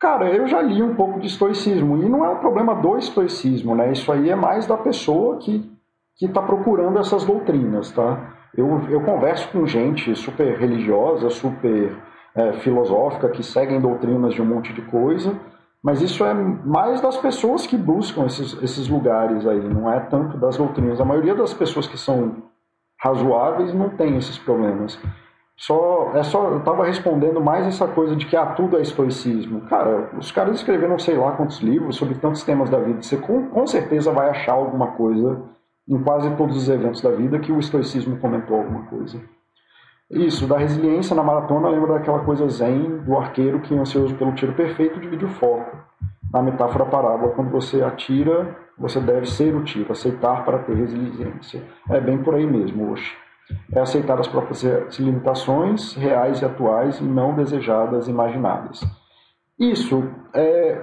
Cara, eu já li um pouco de estoicismo e não é um problema do estoicismo, né? Isso aí é mais da pessoa que que está procurando essas doutrinas, tá? Eu, eu converso com gente super religiosa, super é, filosófica, que seguem doutrinas de um monte de coisa, mas isso é mais das pessoas que buscam esses, esses lugares aí, não é tanto das doutrinas. A maioria das pessoas que são razoáveis não tem esses problemas. Só, é só, eu estava respondendo mais essa coisa de que ah, tudo é estoicismo. Cara, os caras escreveram sei lá quantos livros sobre tantos temas da vida. Você com, com certeza vai achar alguma coisa em quase todos os eventos da vida que o estoicismo comentou alguma coisa. Isso, da resiliência na maratona, lembra daquela coisa zen do arqueiro que, ansioso pelo tiro perfeito, divide o foco. Na metáfora parábola, quando você atira, você deve ser o tiro, aceitar para ter resiliência. É bem por aí mesmo, hoje. É aceitar as próprias limitações reais e atuais e não desejadas, imaginadas. Isso é.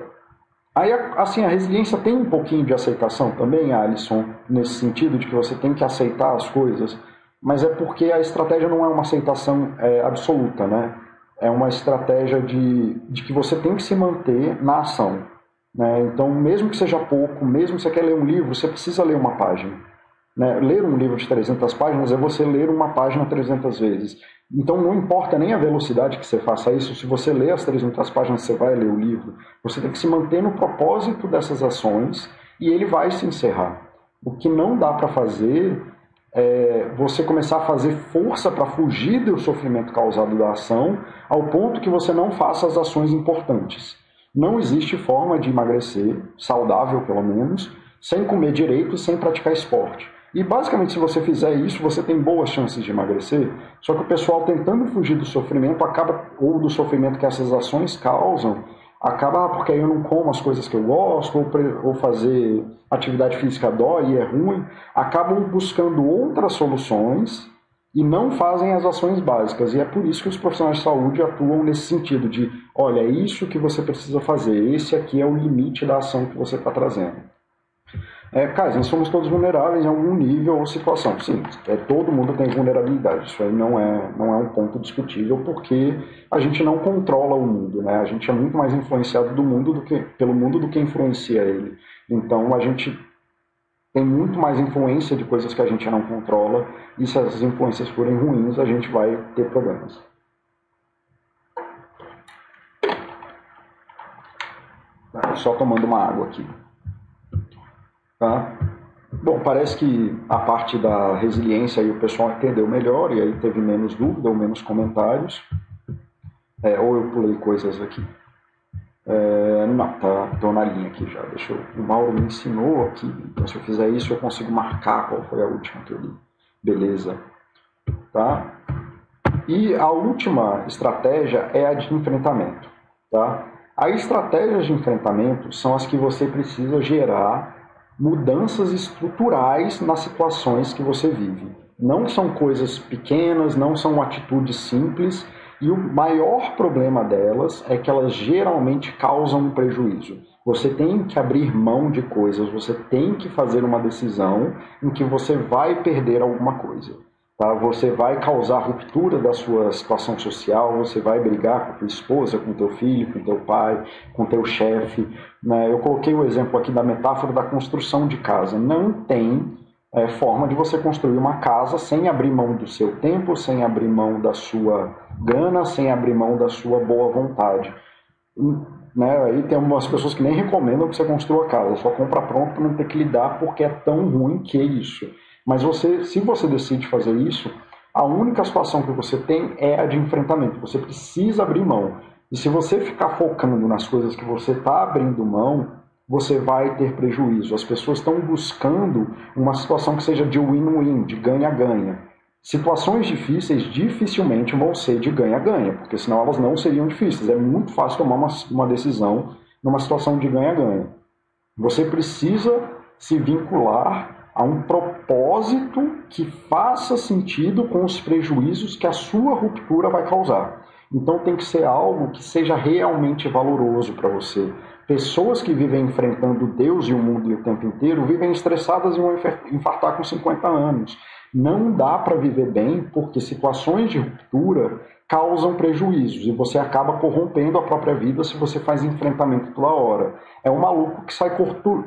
Aí, assim, a resiliência tem um pouquinho de aceitação também, Alisson, nesse sentido de que você tem que aceitar as coisas, mas é porque a estratégia não é uma aceitação é, absoluta, né? É uma estratégia de, de que você tem que se manter na ação. Né? Então, mesmo que seja pouco, mesmo que você quer ler um livro, você precisa ler uma página. Né? Ler um livro de 300 páginas é você ler uma página 300 vezes. Então não importa nem a velocidade que você faça isso, se você ler as 300 páginas, você vai ler o livro. Você tem que se manter no propósito dessas ações e ele vai se encerrar. O que não dá para fazer é você começar a fazer força para fugir do sofrimento causado da ação, ao ponto que você não faça as ações importantes. Não existe forma de emagrecer, saudável pelo menos, sem comer direito e sem praticar esporte. E basicamente, se você fizer isso, você tem boas chances de emagrecer. Só que o pessoal tentando fugir do sofrimento acaba, ou do sofrimento que essas ações causam, acaba, ah, porque eu não como as coisas que eu gosto, ou, ou fazer atividade física dói e é ruim, acabam buscando outras soluções e não fazem as ações básicas. E é por isso que os profissionais de saúde atuam nesse sentido de, olha, é isso que você precisa fazer, esse aqui é o limite da ação que você está trazendo. É, Kaizen, somos todos vulneráveis em algum nível ou situação. Sim, é, todo mundo tem vulnerabilidade. Isso aí não é, não é um ponto discutível, porque a gente não controla o mundo, né? A gente é muito mais influenciado do mundo do que, pelo mundo do que influencia ele. Então a gente tem muito mais influência de coisas que a gente não controla, e se essas influências forem ruins, a gente vai ter problemas. Só tomando uma água aqui. Tá? Bom, parece que a parte da resiliência aí o pessoal entendeu melhor e aí teve menos dúvida ou menos comentários. É, ou eu pulei coisas aqui. É, não, tá, tô na linha aqui já. Deixa eu, o Mauro me ensinou aqui, então se eu fizer isso eu consigo marcar qual foi a última que eu li. Beleza. Tá? E a última estratégia é a de enfrentamento. Tá? As estratégias de enfrentamento são as que você precisa gerar mudanças estruturais nas situações que você vive. Não são coisas pequenas, não são atitudes simples, e o maior problema delas é que elas geralmente causam um prejuízo. Você tem que abrir mão de coisas, você tem que fazer uma decisão em que você vai perder alguma coisa. Tá? Você vai causar ruptura da sua situação social, você vai brigar com a tua esposa, com teu filho, com teu pai, com teu chefe. Né? Eu coloquei o exemplo aqui da metáfora da construção de casa. Não tem é, forma de você construir uma casa sem abrir mão do seu tempo, sem abrir mão da sua grana, sem abrir mão da sua boa vontade. Né? Aí tem algumas pessoas que nem recomendam que você construa casa, só compra pronto para não ter que lidar porque é tão ruim que é isso. Mas você, se você decide fazer isso, a única situação que você tem é a de enfrentamento. Você precisa abrir mão. E se você ficar focando nas coisas que você está abrindo mão, você vai ter prejuízo. As pessoas estão buscando uma situação que seja de win-win, de ganha-ganha. Situações difíceis dificilmente vão ser de ganha-ganha, porque senão elas não seriam difíceis. É muito fácil tomar uma, uma decisão numa situação de ganha-ganha. Você precisa se vincular a um propósito que faça sentido com os prejuízos que a sua ruptura vai causar. Então tem que ser algo que seja realmente valoroso para você. Pessoas que vivem enfrentando Deus e o mundo o tempo inteiro vivem estressadas e vão infartar com 50 anos. Não dá para viver bem porque situações de ruptura causam prejuízos e você acaba corrompendo a própria vida se você faz enfrentamento toda hora. É um maluco que sai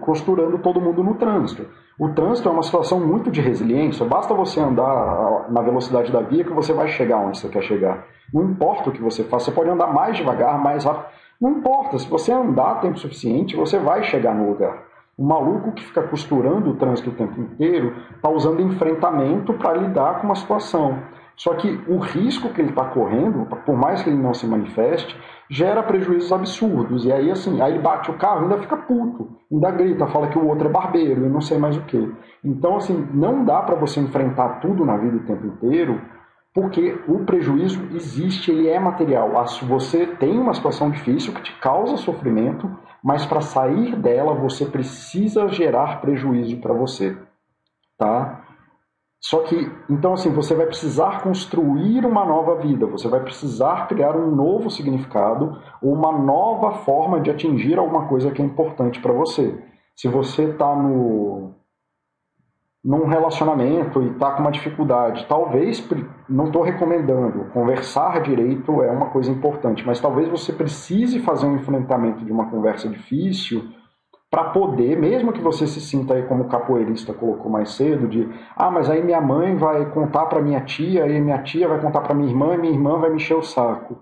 costurando todo mundo no trânsito. O trânsito é uma situação muito de resiliência, basta você andar na velocidade da via que você vai chegar onde você quer chegar. Não importa o que você faça, você pode andar mais devagar, mais rápido. Não importa, se você andar tempo suficiente, você vai chegar no lugar. O maluco que fica costurando o trânsito o tempo inteiro está usando enfrentamento para lidar com uma situação. Só que o risco que ele está correndo, por mais que ele não se manifeste, gera prejuízos absurdos. E aí, assim, aí ele bate o carro ainda fica puto, ainda grita, fala que o outro é barbeiro e não sei mais o que. Então, assim, não dá para você enfrentar tudo na vida o tempo inteiro, porque o prejuízo existe, ele é material. Você tem uma situação difícil que te causa sofrimento, mas para sair dela você precisa gerar prejuízo para você, tá? Só que, então assim, você vai precisar construir uma nova vida, você vai precisar criar um novo significado ou uma nova forma de atingir alguma coisa que é importante para você. Se você está no num relacionamento e está com uma dificuldade, talvez, não estou recomendando, conversar direito é uma coisa importante, mas talvez você precise fazer um enfrentamento de uma conversa difícil para poder, mesmo que você se sinta aí como o capoeirista colocou mais cedo, de ah, mas aí minha mãe vai contar para minha tia, e minha tia vai contar para minha irmã, e minha irmã vai me encher o saco.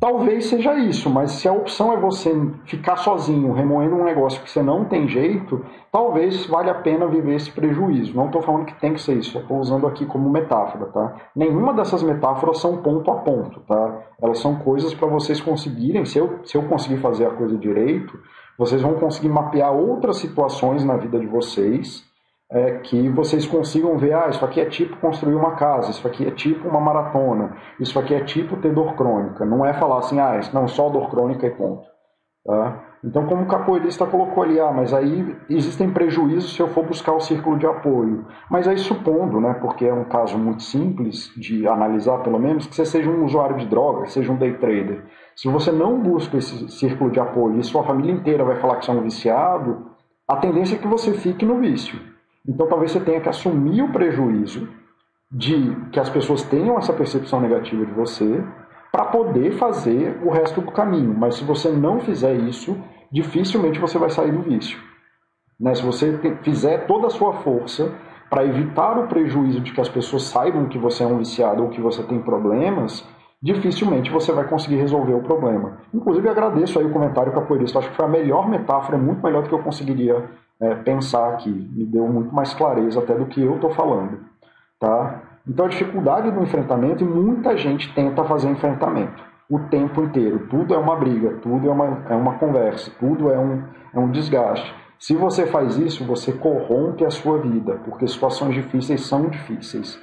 Talvez seja isso, mas se a opção é você ficar sozinho, remoendo um negócio que você não tem jeito, talvez valha a pena viver esse prejuízo. Não estou falando que tem que ser isso, estou usando aqui como metáfora, tá? Nenhuma dessas metáforas são ponto a ponto, tá? Elas são coisas para vocês conseguirem, se eu, se eu conseguir fazer a coisa direito, vocês vão conseguir mapear outras situações na vida de vocês é, que vocês consigam ver, ah, isso aqui é tipo construir uma casa, isso aqui é tipo uma maratona, isso aqui é tipo ter dor crônica. Não é falar assim, ah, não, só dor crônica e ponto. Tá? Então, como o capoeirista colocou ali, ah, mas aí existem prejuízos se eu for buscar o círculo de apoio. Mas aí supondo, né, porque é um caso muito simples de analisar, pelo menos, que você seja um usuário de droga, seja um day trader. Se você não busca esse círculo de apoio e sua família inteira vai falar que você é um viciado, a tendência é que você fique no vício. Então talvez você tenha que assumir o prejuízo de que as pessoas tenham essa percepção negativa de você para poder fazer o resto do caminho. Mas se você não fizer isso, dificilmente você vai sair do vício. Né? Se você fizer toda a sua força para evitar o prejuízo de que as pessoas saibam que você é um viciado ou que você tem problemas, dificilmente você vai conseguir resolver o problema. Inclusive, agradeço aí o comentário capoeirista. Acho que foi a melhor metáfora, muito melhor do que eu conseguiria é, pensar aqui. Me deu muito mais clareza até do que eu estou falando. Tá? Então, a dificuldade do enfrentamento, e muita gente tenta fazer enfrentamento o tempo inteiro. Tudo é uma briga, tudo é uma, é uma conversa, tudo é um, é um desgaste. Se você faz isso, você corrompe a sua vida, porque situações difíceis são difíceis.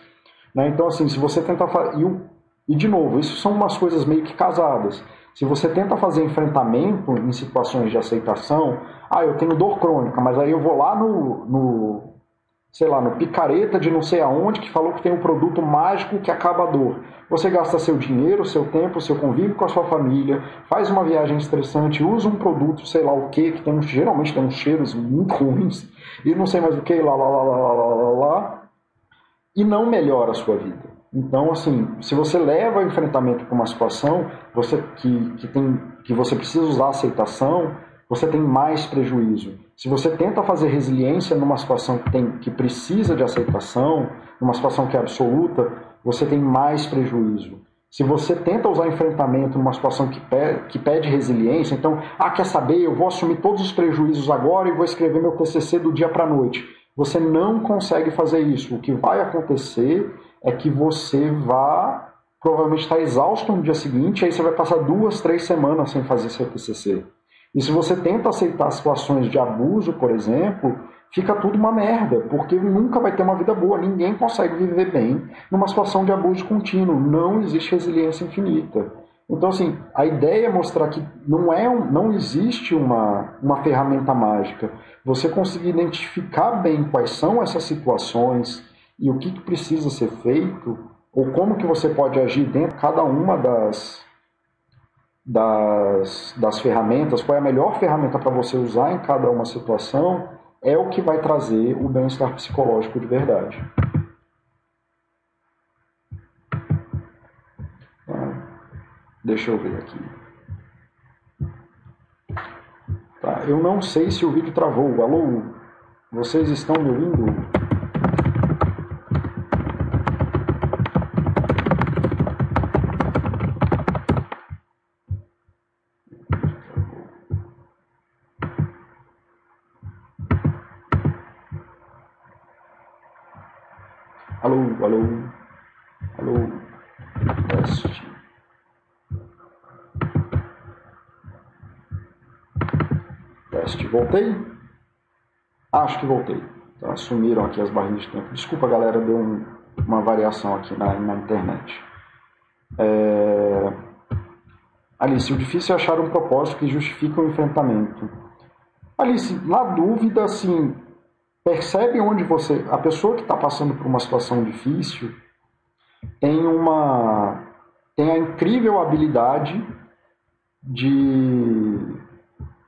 Né? Então, assim, se você tentar. E, e, de novo, isso são umas coisas meio que casadas. Se você tenta fazer enfrentamento em situações de aceitação, ah, eu tenho dor crônica, mas aí eu vou lá no, no sei lá, no picareta de não sei aonde que falou que tem um produto mágico que acaba a dor. Você gasta seu dinheiro, seu tempo, seu convívio com a sua família, faz uma viagem estressante, usa um produto, sei lá o que, que tem, geralmente tem uns cheiros muito *laughs* ruins, e não sei mais o que, lá, lá, lá, lá, lá, lá, lá, e não melhora a sua vida. Então, assim, se você leva o enfrentamento para uma situação você, que, que, tem, que você precisa usar aceitação, você tem mais prejuízo. Se você tenta fazer resiliência numa situação que, tem, que precisa de aceitação, numa situação que é absoluta, você tem mais prejuízo. Se você tenta usar enfrentamento numa situação que pede, que pede resiliência, então, ah, quer saber, eu vou assumir todos os prejuízos agora e vou escrever meu TCC do dia para a noite. Você não consegue fazer isso. O que vai acontecer é que você vá provavelmente estar exausto no dia seguinte, aí você vai passar duas, três semanas sem fazer seu TCC. E se você tenta aceitar situações de abuso, por exemplo, fica tudo uma merda, porque nunca vai ter uma vida boa, ninguém consegue viver bem numa situação de abuso contínuo, não existe resiliência infinita. Então, assim, a ideia é mostrar que não, é um, não existe uma, uma ferramenta mágica. Você conseguir identificar bem quais são essas situações, e o que, que precisa ser feito, ou como que você pode agir dentro de cada uma das, das, das ferramentas, qual é a melhor ferramenta para você usar em cada uma situação, é o que vai trazer o bem-estar psicológico de verdade. Deixa eu ver aqui. Tá, eu não sei se o vídeo travou. Alô? Vocês estão me ouvindo? Teste. Teste, voltei? Acho que voltei. Tá, sumiram aqui as barrinhas de tempo. Desculpa, galera, deu um, uma variação aqui na, na internet. É... Alice, o difícil é achar um propósito que justifique o enfrentamento. Alice, na dúvida, assim, percebe onde você. A pessoa que está passando por uma situação difícil tem uma. tem a incrível habilidade de.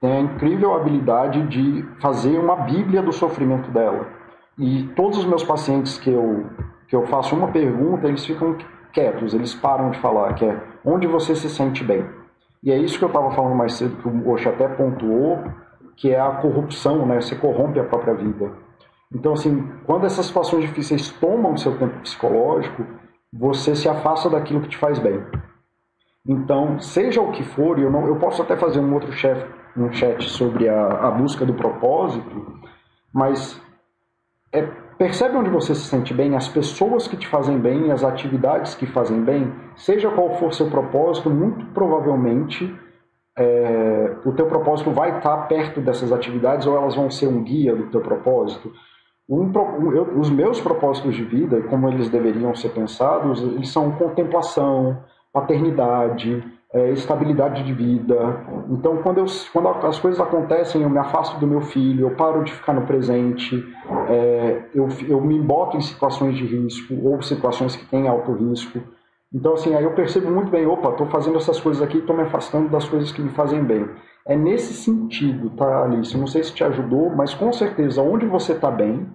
tem a incrível habilidade de fazer uma bíblia do sofrimento dela. E todos os meus pacientes que eu, que eu faço uma pergunta, eles ficam quietos, eles param de falar, que é onde você se sente bem. E é isso que eu estava falando mais cedo, que o Osho até pontuou, que é a corrupção, né? Você corrompe a própria vida. Então, assim, quando essas situações difíceis tomam o seu tempo psicológico, você se afasta daquilo que te faz bem. Então, seja o que for, eu, não, eu posso até fazer um outro chat, um chat sobre a, a busca do propósito, mas é, percebe onde você se sente bem, as pessoas que te fazem bem, as atividades que fazem bem, seja qual for seu propósito, muito provavelmente é, o teu propósito vai estar perto dessas atividades ou elas vão ser um guia do teu propósito. Um, eu, os meus propósitos de vida, como eles deveriam ser pensados, eles são contemplação, paternidade, é, estabilidade de vida. Então, quando, eu, quando as coisas acontecem, eu me afasto do meu filho, eu paro de ficar no presente, é, eu, eu me boto em situações de risco ou situações que têm alto risco. Então, assim, aí eu percebo muito bem, opa, estou fazendo essas coisas aqui, estou me afastando das coisas que me fazem bem. É nesse sentido, tá, Alice? Não sei se te ajudou, mas com certeza, onde você está bem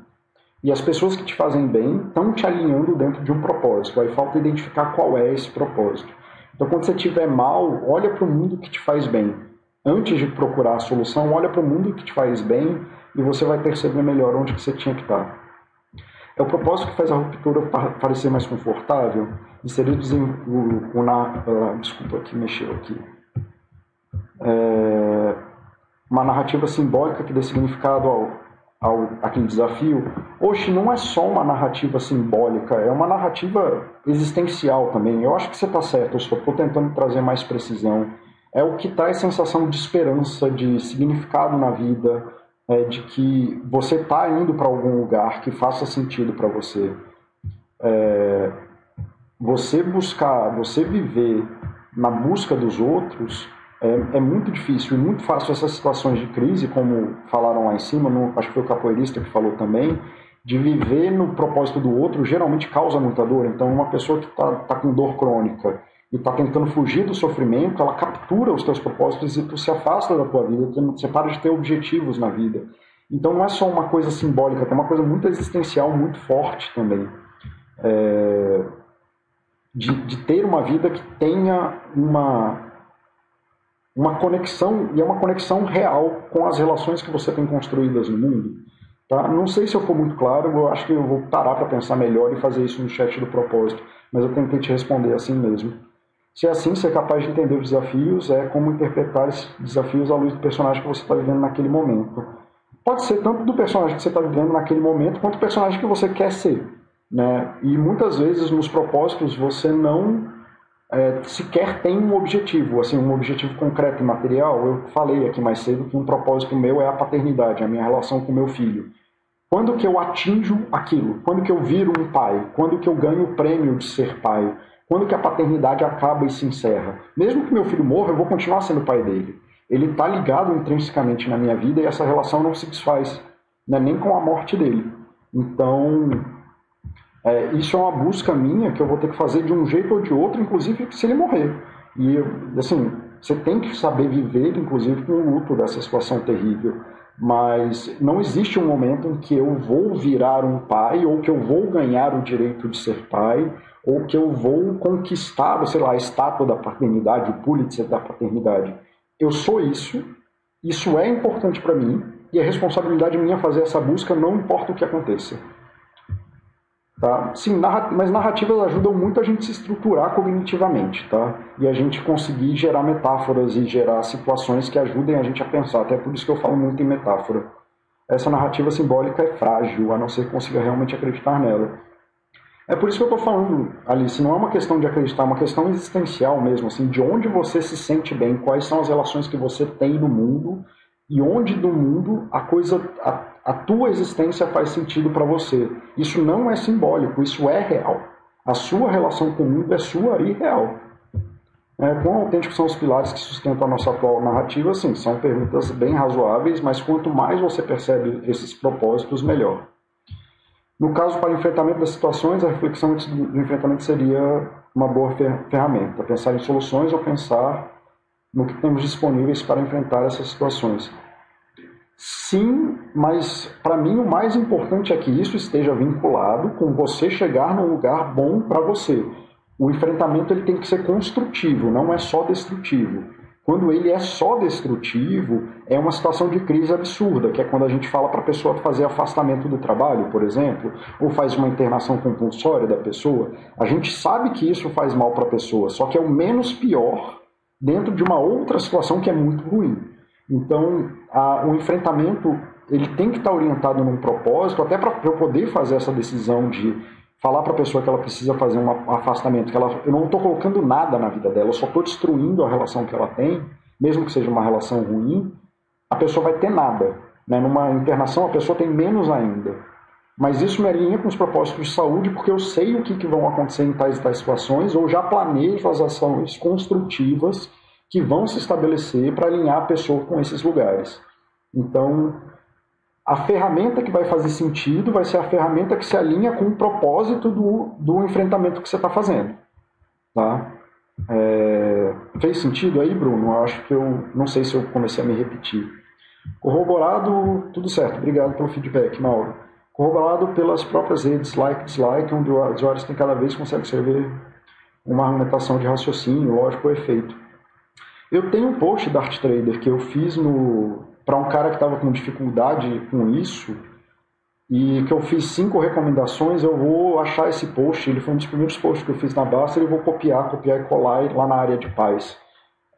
e as pessoas que te fazem bem estão te alinhando dentro de um propósito. Aí falta identificar qual é esse propósito. Então, quando você estiver mal, olha para o mundo que te faz bem. Antes de procurar a solução, olha para o mundo que te faz bem e você vai perceber melhor onde que você tinha que estar. É o propósito que faz a ruptura parecer mais confortável? Inserir o, o, na, uh, desculpa que mexeu aqui. É, uma narrativa simbólica que dê significado ao, ao aquele desafio. Hoje não é só uma narrativa simbólica é uma narrativa existencial também. Eu acho que você está certo eu só estou tentando trazer mais precisão. É o que traz sensação de esperança de significado na vida é, de que você está indo para algum lugar que faça sentido para você é, você buscar, você viver na busca dos outros é, é, muito difícil e muito fácil essas situações de crise, como falaram lá em cima, no, acho que foi o capoeirista que falou também, de viver no propósito do outro geralmente causa muita dor. Então, uma pessoa que está tá com dor crônica e está tentando fugir do sofrimento, ela captura os teus propósitos e tu se afasta da tua vida, você para de ter objetivos na vida. Então, não é só uma coisa simbólica, é uma coisa muito existencial, muito forte também. É, de, de ter uma vida que tenha uma, uma conexão, e é uma conexão real com as relações que você tem construídas no mundo. Tá? Não sei se eu for muito claro, eu acho que eu vou parar para pensar melhor e fazer isso no chat do propósito, mas eu tentei te responder assim mesmo. Se é assim, ser capaz de entender os desafios é como interpretar esses desafios à luz do personagem que você está vivendo naquele momento. Pode ser tanto do personagem que você está vivendo naquele momento, quanto do personagem que você quer ser. Né? E muitas vezes nos propósitos você não é, sequer tem um objetivo, assim, um objetivo concreto e material. Eu falei aqui mais cedo que um propósito meu é a paternidade, a minha relação com meu filho. Quando que eu atinjo aquilo? Quando que eu viro um pai? Quando que eu ganho o prêmio de ser pai? Quando que a paternidade acaba e se encerra? Mesmo que meu filho morra, eu vou continuar sendo pai dele. Ele está ligado intrinsecamente na minha vida e essa relação não se desfaz, né? nem com a morte dele. Então, é, isso é uma busca minha que eu vou ter que fazer de um jeito ou de outro, inclusive se ele morrer. E, assim, você tem que saber viver, inclusive, com o luto dessa situação terrível. Mas não existe um momento em que eu vou virar um pai, ou que eu vou ganhar o direito de ser pai, ou que eu vou conquistar, sei lá, a estátua da paternidade, o Pulitzer da paternidade. Eu sou isso, isso é importante para mim, e a responsabilidade minha fazer essa busca, não importa o que aconteça. Tá? Sim, mas narrativas ajudam muito a gente se estruturar cognitivamente, tá? E a gente conseguir gerar metáforas e gerar situações que ajudem a gente a pensar. Até por isso que eu falo muito em metáfora. Essa narrativa simbólica é frágil, a não ser que consiga realmente acreditar nela. É por isso que eu estou falando, Alice, não é uma questão de acreditar, é uma questão existencial mesmo, assim, de onde você se sente bem, quais são as relações que você tem no mundo e onde do mundo a coisa, a, a tua existência faz sentido para você. Isso não é simbólico, isso é real. A sua relação com o mundo é sua e real. É, quão autênticos são os pilares que sustentam a nossa atual narrativa? Sim, são perguntas bem razoáveis, mas quanto mais você percebe esses propósitos, melhor. No caso, para o enfrentamento das situações, a reflexão do enfrentamento seria uma boa ferramenta. Pensar em soluções ou pensar no que temos disponíveis para enfrentar essas situações. Sim, mas para mim o mais importante é que isso esteja vinculado com você chegar num lugar bom para você. O enfrentamento ele tem que ser construtivo, não é só destrutivo. Quando ele é só destrutivo, é uma situação de crise absurda, que é quando a gente fala para a pessoa fazer afastamento do trabalho, por exemplo, ou faz uma internação compulsória da pessoa. A gente sabe que isso faz mal para a pessoa, só que é o menos pior dentro de uma outra situação que é muito ruim. Então, a, o enfrentamento ele tem que estar orientado num propósito, até para eu poder fazer essa decisão de falar para a pessoa que ela precisa fazer um afastamento, que ela, eu não estou colocando nada na vida dela, eu só estou destruindo a relação que ela tem, mesmo que seja uma relação ruim, a pessoa vai ter nada. Né? Numa internação, a pessoa tem menos ainda. Mas isso me alinha com os propósitos de saúde, porque eu sei o que, que vão acontecer em tais e tais situações, ou já planejo as ações construtivas que vão se estabelecer para alinhar a pessoa com esses lugares. Então, a ferramenta que vai fazer sentido vai ser a ferramenta que se alinha com o propósito do, do enfrentamento que você está fazendo. Tá? É, fez sentido aí, Bruno? Eu acho que eu não sei se eu comecei a me repetir. Corroborado, tudo certo. Obrigado pelo feedback, Mauro. Corroborado pelas próprias redes like dislike, onde os usuários têm cada vez conseguem escrever uma argumentação de raciocínio, lógico, efeito. Eu tenho um post da Art Trader que eu fiz no, para um cara que estava com dificuldade com isso e que eu fiz cinco recomendações, eu vou achar esse post, ele foi um dos primeiros posts que eu fiz na Basta, e eu vou copiar, copiar e colar lá na área de paz.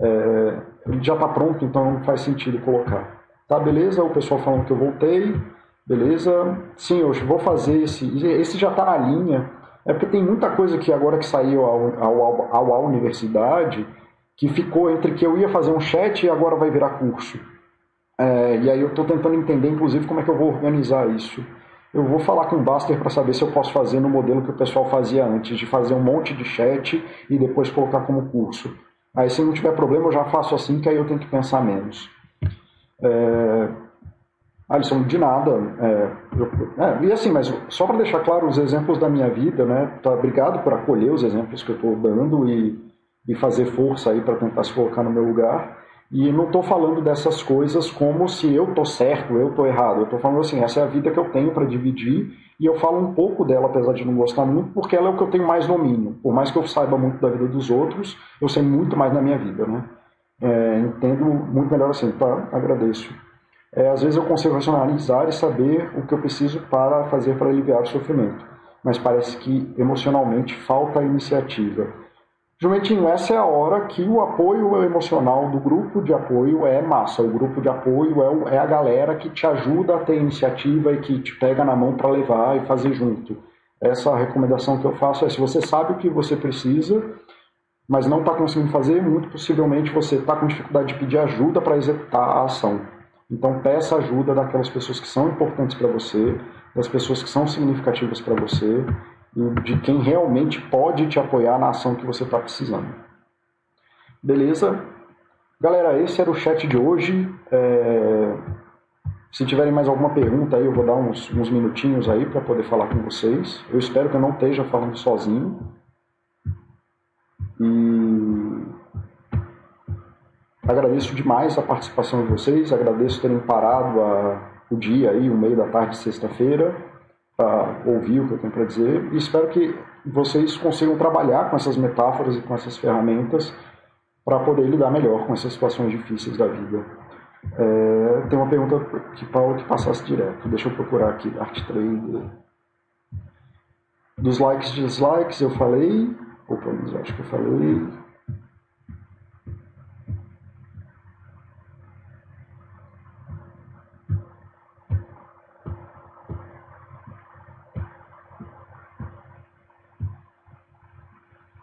É, já está pronto, então não faz sentido colocar. Tá, beleza? O pessoal falando que eu voltei, beleza? Sim, eu vou fazer esse, esse já está na linha, é porque tem muita coisa que agora que saiu ao, ao, ao, ao universidade, que ficou entre que eu ia fazer um chat e agora vai virar curso. É, e aí eu estou tentando entender, inclusive, como é que eu vou organizar isso. Eu vou falar com o Baster para saber se eu posso fazer no modelo que o pessoal fazia antes, de fazer um monte de chat e depois colocar como curso. Aí se não tiver problema eu já faço assim, que aí eu tenho que pensar menos. É... Alisson, de nada. É, eu, é, e assim, mas só para deixar claro os exemplos da minha vida, né? Tá, obrigado por acolher os exemplos que eu estou dando e, e fazer força aí para tentar se colocar no meu lugar. E não estou falando dessas coisas como se eu estou certo, eu estou errado. Eu estou falando assim, essa é a vida que eu tenho para dividir e eu falo um pouco dela, apesar de não gostar muito, porque ela é o que eu tenho mais domínio. Por mais que eu saiba muito da vida dos outros, eu sei muito mais da minha vida, né? É, entendo muito melhor assim, tá? Agradeço. É, às vezes eu consigo racionalizar e saber o que eu preciso para fazer para aliviar o sofrimento, mas parece que emocionalmente falta a iniciativa. Jumentinho, essa é a hora que o apoio emocional do grupo de apoio é massa. O grupo de apoio é, o, é a galera que te ajuda a ter iniciativa e que te pega na mão para levar e fazer junto. Essa recomendação que eu faço é: se você sabe o que você precisa, mas não está conseguindo fazer, muito possivelmente você está com dificuldade de pedir ajuda para executar a ação. Então, peça ajuda daquelas pessoas que são importantes para você, das pessoas que são significativas para você, de quem realmente pode te apoiar na ação que você está precisando. Beleza? Galera, esse era o chat de hoje. É... Se tiverem mais alguma pergunta aí, eu vou dar uns, uns minutinhos aí para poder falar com vocês. Eu espero que eu não esteja falando sozinho. E agradeço demais a participação de vocês, agradeço terem parado a, o dia aí, o meio da tarde, sexta-feira para ouvir o que eu tenho para dizer e espero que vocês consigam trabalhar com essas metáforas e com essas ferramentas para poder lidar melhor com essas situações difíceis da vida. É, tem uma pergunta que Paulo que passasse direto. Deixa eu procurar aqui, Art Trader. Dos likes e dislikes eu falei. Opa, acho que eu falei. É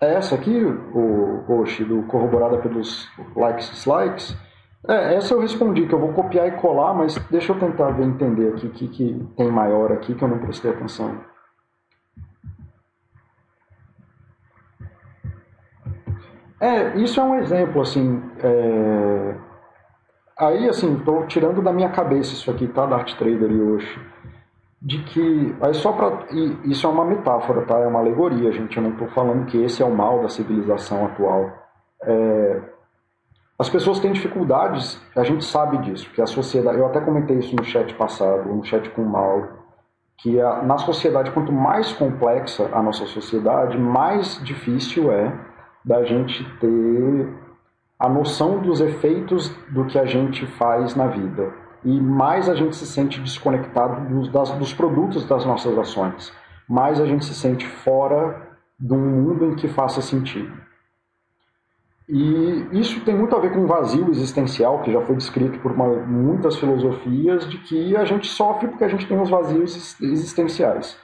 essa aqui, o post do corroborada pelos likes e dislikes, é, essa eu respondi que eu vou copiar e colar, mas deixa eu tentar ver entender aqui o que, que tem maior aqui que eu não prestei atenção. É, isso é um exemplo, assim, é... aí, assim, estou tirando da minha cabeça isso aqui, tá, da Art Trader e hoje de que aí só para isso é uma metáfora, tá? É uma alegoria, gente. Eu não estou falando que esse é o mal da civilização atual. É, as pessoas têm dificuldades, a gente sabe disso, que a sociedade. Eu até comentei isso no chat passado, no chat com o Mauro, que a, na sociedade quanto mais complexa a nossa sociedade, mais difícil é da gente ter a noção dos efeitos do que a gente faz na vida. E mais a gente se sente desconectado dos, das, dos produtos das nossas ações. Mais a gente se sente fora de um mundo em que faça sentido. E isso tem muito a ver com um vazio existencial, que já foi descrito por uma, muitas filosofias, de que a gente sofre porque a gente tem os vazios existenciais.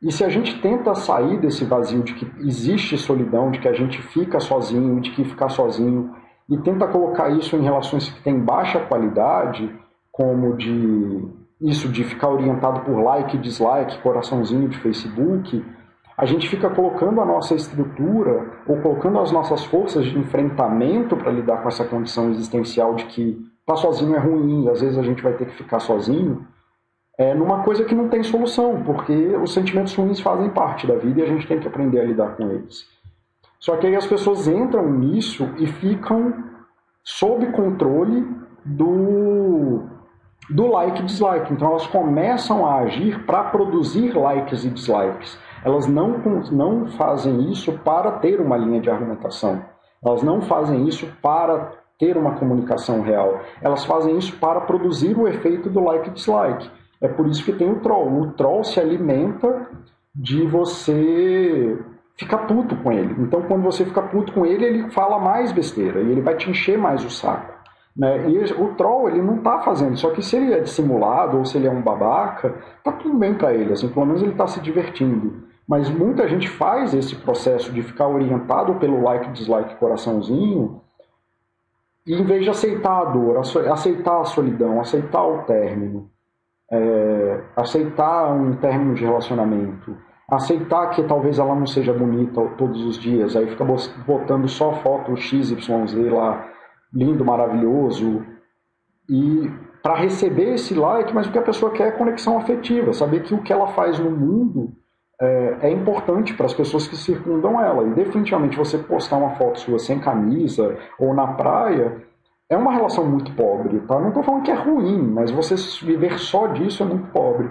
E se a gente tenta sair desse vazio de que existe solidão, de que a gente fica sozinho, de que ficar sozinho, e tenta colocar isso em relações que têm baixa qualidade, como de isso de ficar orientado por like, dislike, coraçãozinho de Facebook, a gente fica colocando a nossa estrutura ou colocando as nossas forças de enfrentamento para lidar com essa condição existencial de que estar tá sozinho é ruim, às vezes a gente vai ter que ficar sozinho, é, numa coisa que não tem solução, porque os sentimentos ruins fazem parte da vida e a gente tem que aprender a lidar com eles. Só que aí as pessoas entram nisso e ficam sob controle do, do like e dislike. Então elas começam a agir para produzir likes e dislikes. Elas não, não fazem isso para ter uma linha de argumentação. Elas não fazem isso para ter uma comunicação real. Elas fazem isso para produzir o efeito do like e dislike. É por isso que tem o troll. O troll se alimenta de você ficar puto com ele. Então, quando você fica puto com ele, ele fala mais besteira e ele vai te encher mais o saco. Né? E o troll ele não está fazendo, só que se ele é dissimulado ou se ele é um babaca, tá tudo bem para ele, assim, pelo menos ele está se divertindo. Mas muita gente faz esse processo de ficar orientado pelo like, dislike, coraçãozinho, e em vez de aceitar a dor, aceitar a solidão, aceitar o término, é, aceitar um término de relacionamento, aceitar que talvez ela não seja bonita todos os dias, aí fica botando só foto XYZ lá, lindo, maravilhoso, e para receber esse like, mas o que a pessoa quer é conexão afetiva, saber que o que ela faz no mundo é, é importante para as pessoas que circundam ela. E definitivamente você postar uma foto sua sem camisa ou na praia é uma relação muito pobre, tá? Não estou falando que é ruim, mas você viver só disso é muito pobre.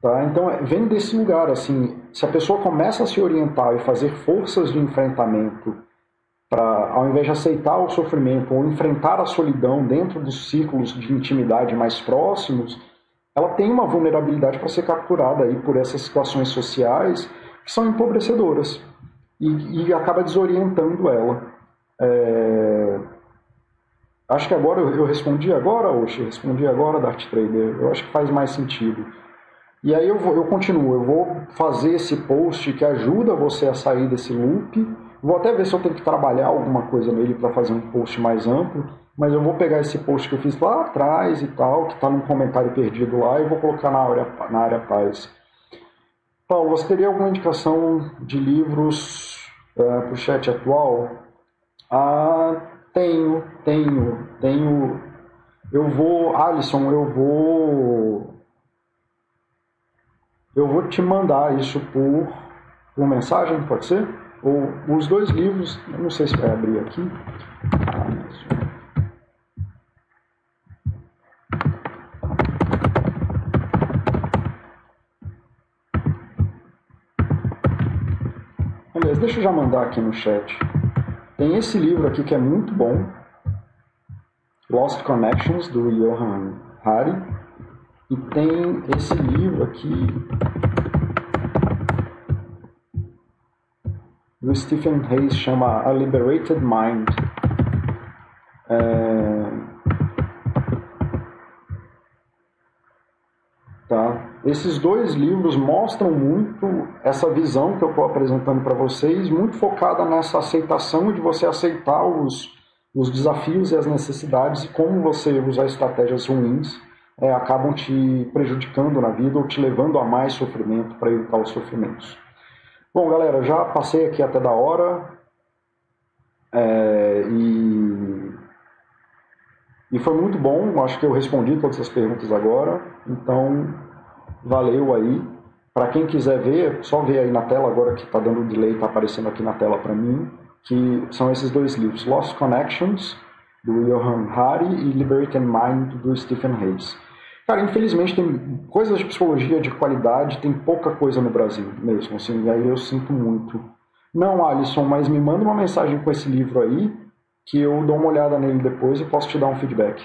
Tá? Então, é, vem desse lugar, assim, se a pessoa começa a se orientar e fazer forças de enfrentamento para, ao invés de aceitar o sofrimento ou enfrentar a solidão dentro dos círculos de intimidade mais próximos, ela tem uma vulnerabilidade para ser capturada aí por essas situações sociais que são empobrecedoras e, e acaba desorientando ela. É... Acho que agora eu, respondi agora, Oxi, respondi agora, Dart Trader. Eu acho que faz mais sentido. E aí eu, vou, eu continuo, eu vou fazer esse post que ajuda você a sair desse loop. Vou até ver se eu tenho que trabalhar alguma coisa nele para fazer um post mais amplo, mas eu vou pegar esse post que eu fiz lá atrás e tal, que está num comentário perdido lá, e vou colocar na área, na área paz. Paulo, você teria alguma indicação de livros é, para o chat atual? Ah, tenho, tenho, tenho. Eu vou, Alisson, eu vou. Eu vou te mandar isso por, por mensagem, pode ser? Ou os dois livros, eu não sei se vai abrir aqui. Aliás, deixa eu já mandar aqui no chat. Tem esse livro aqui que é muito bom, Lost Connections, do Johan Hari. E tem esse livro aqui do Stephen Hayes, chama A Liberated Mind. É... Tá? Esses dois livros mostram muito essa visão que eu estou apresentando para vocês, muito focada nessa aceitação de você aceitar os, os desafios e as necessidades e como você usar estratégias ruins é, acabam te prejudicando na vida ou te levando a mais sofrimento para evitar os sofrimentos. Bom, galera, já passei aqui até da hora é, e, e foi muito bom. Acho que eu respondi todas as perguntas agora. Então, valeu aí. Para quem quiser ver, só ver aí na tela agora que está dando delay, está aparecendo aqui na tela para mim, que são esses dois livros, Lost Connections, do Johan Hari, e Liberated Mind, do Stephen Hayes. Cara, infelizmente tem coisas de psicologia de qualidade, tem pouca coisa no Brasil mesmo, assim, e aí eu sinto muito. Não, Alisson, mas me manda uma mensagem com esse livro aí, que eu dou uma olhada nele depois e posso te dar um feedback.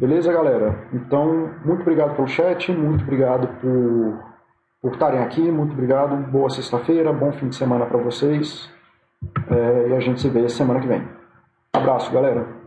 Beleza, galera? Então, muito obrigado pelo chat, muito obrigado por, por estarem aqui, muito obrigado, boa sexta-feira, bom fim de semana para vocês é, e a gente se vê semana que vem. abraço, galera.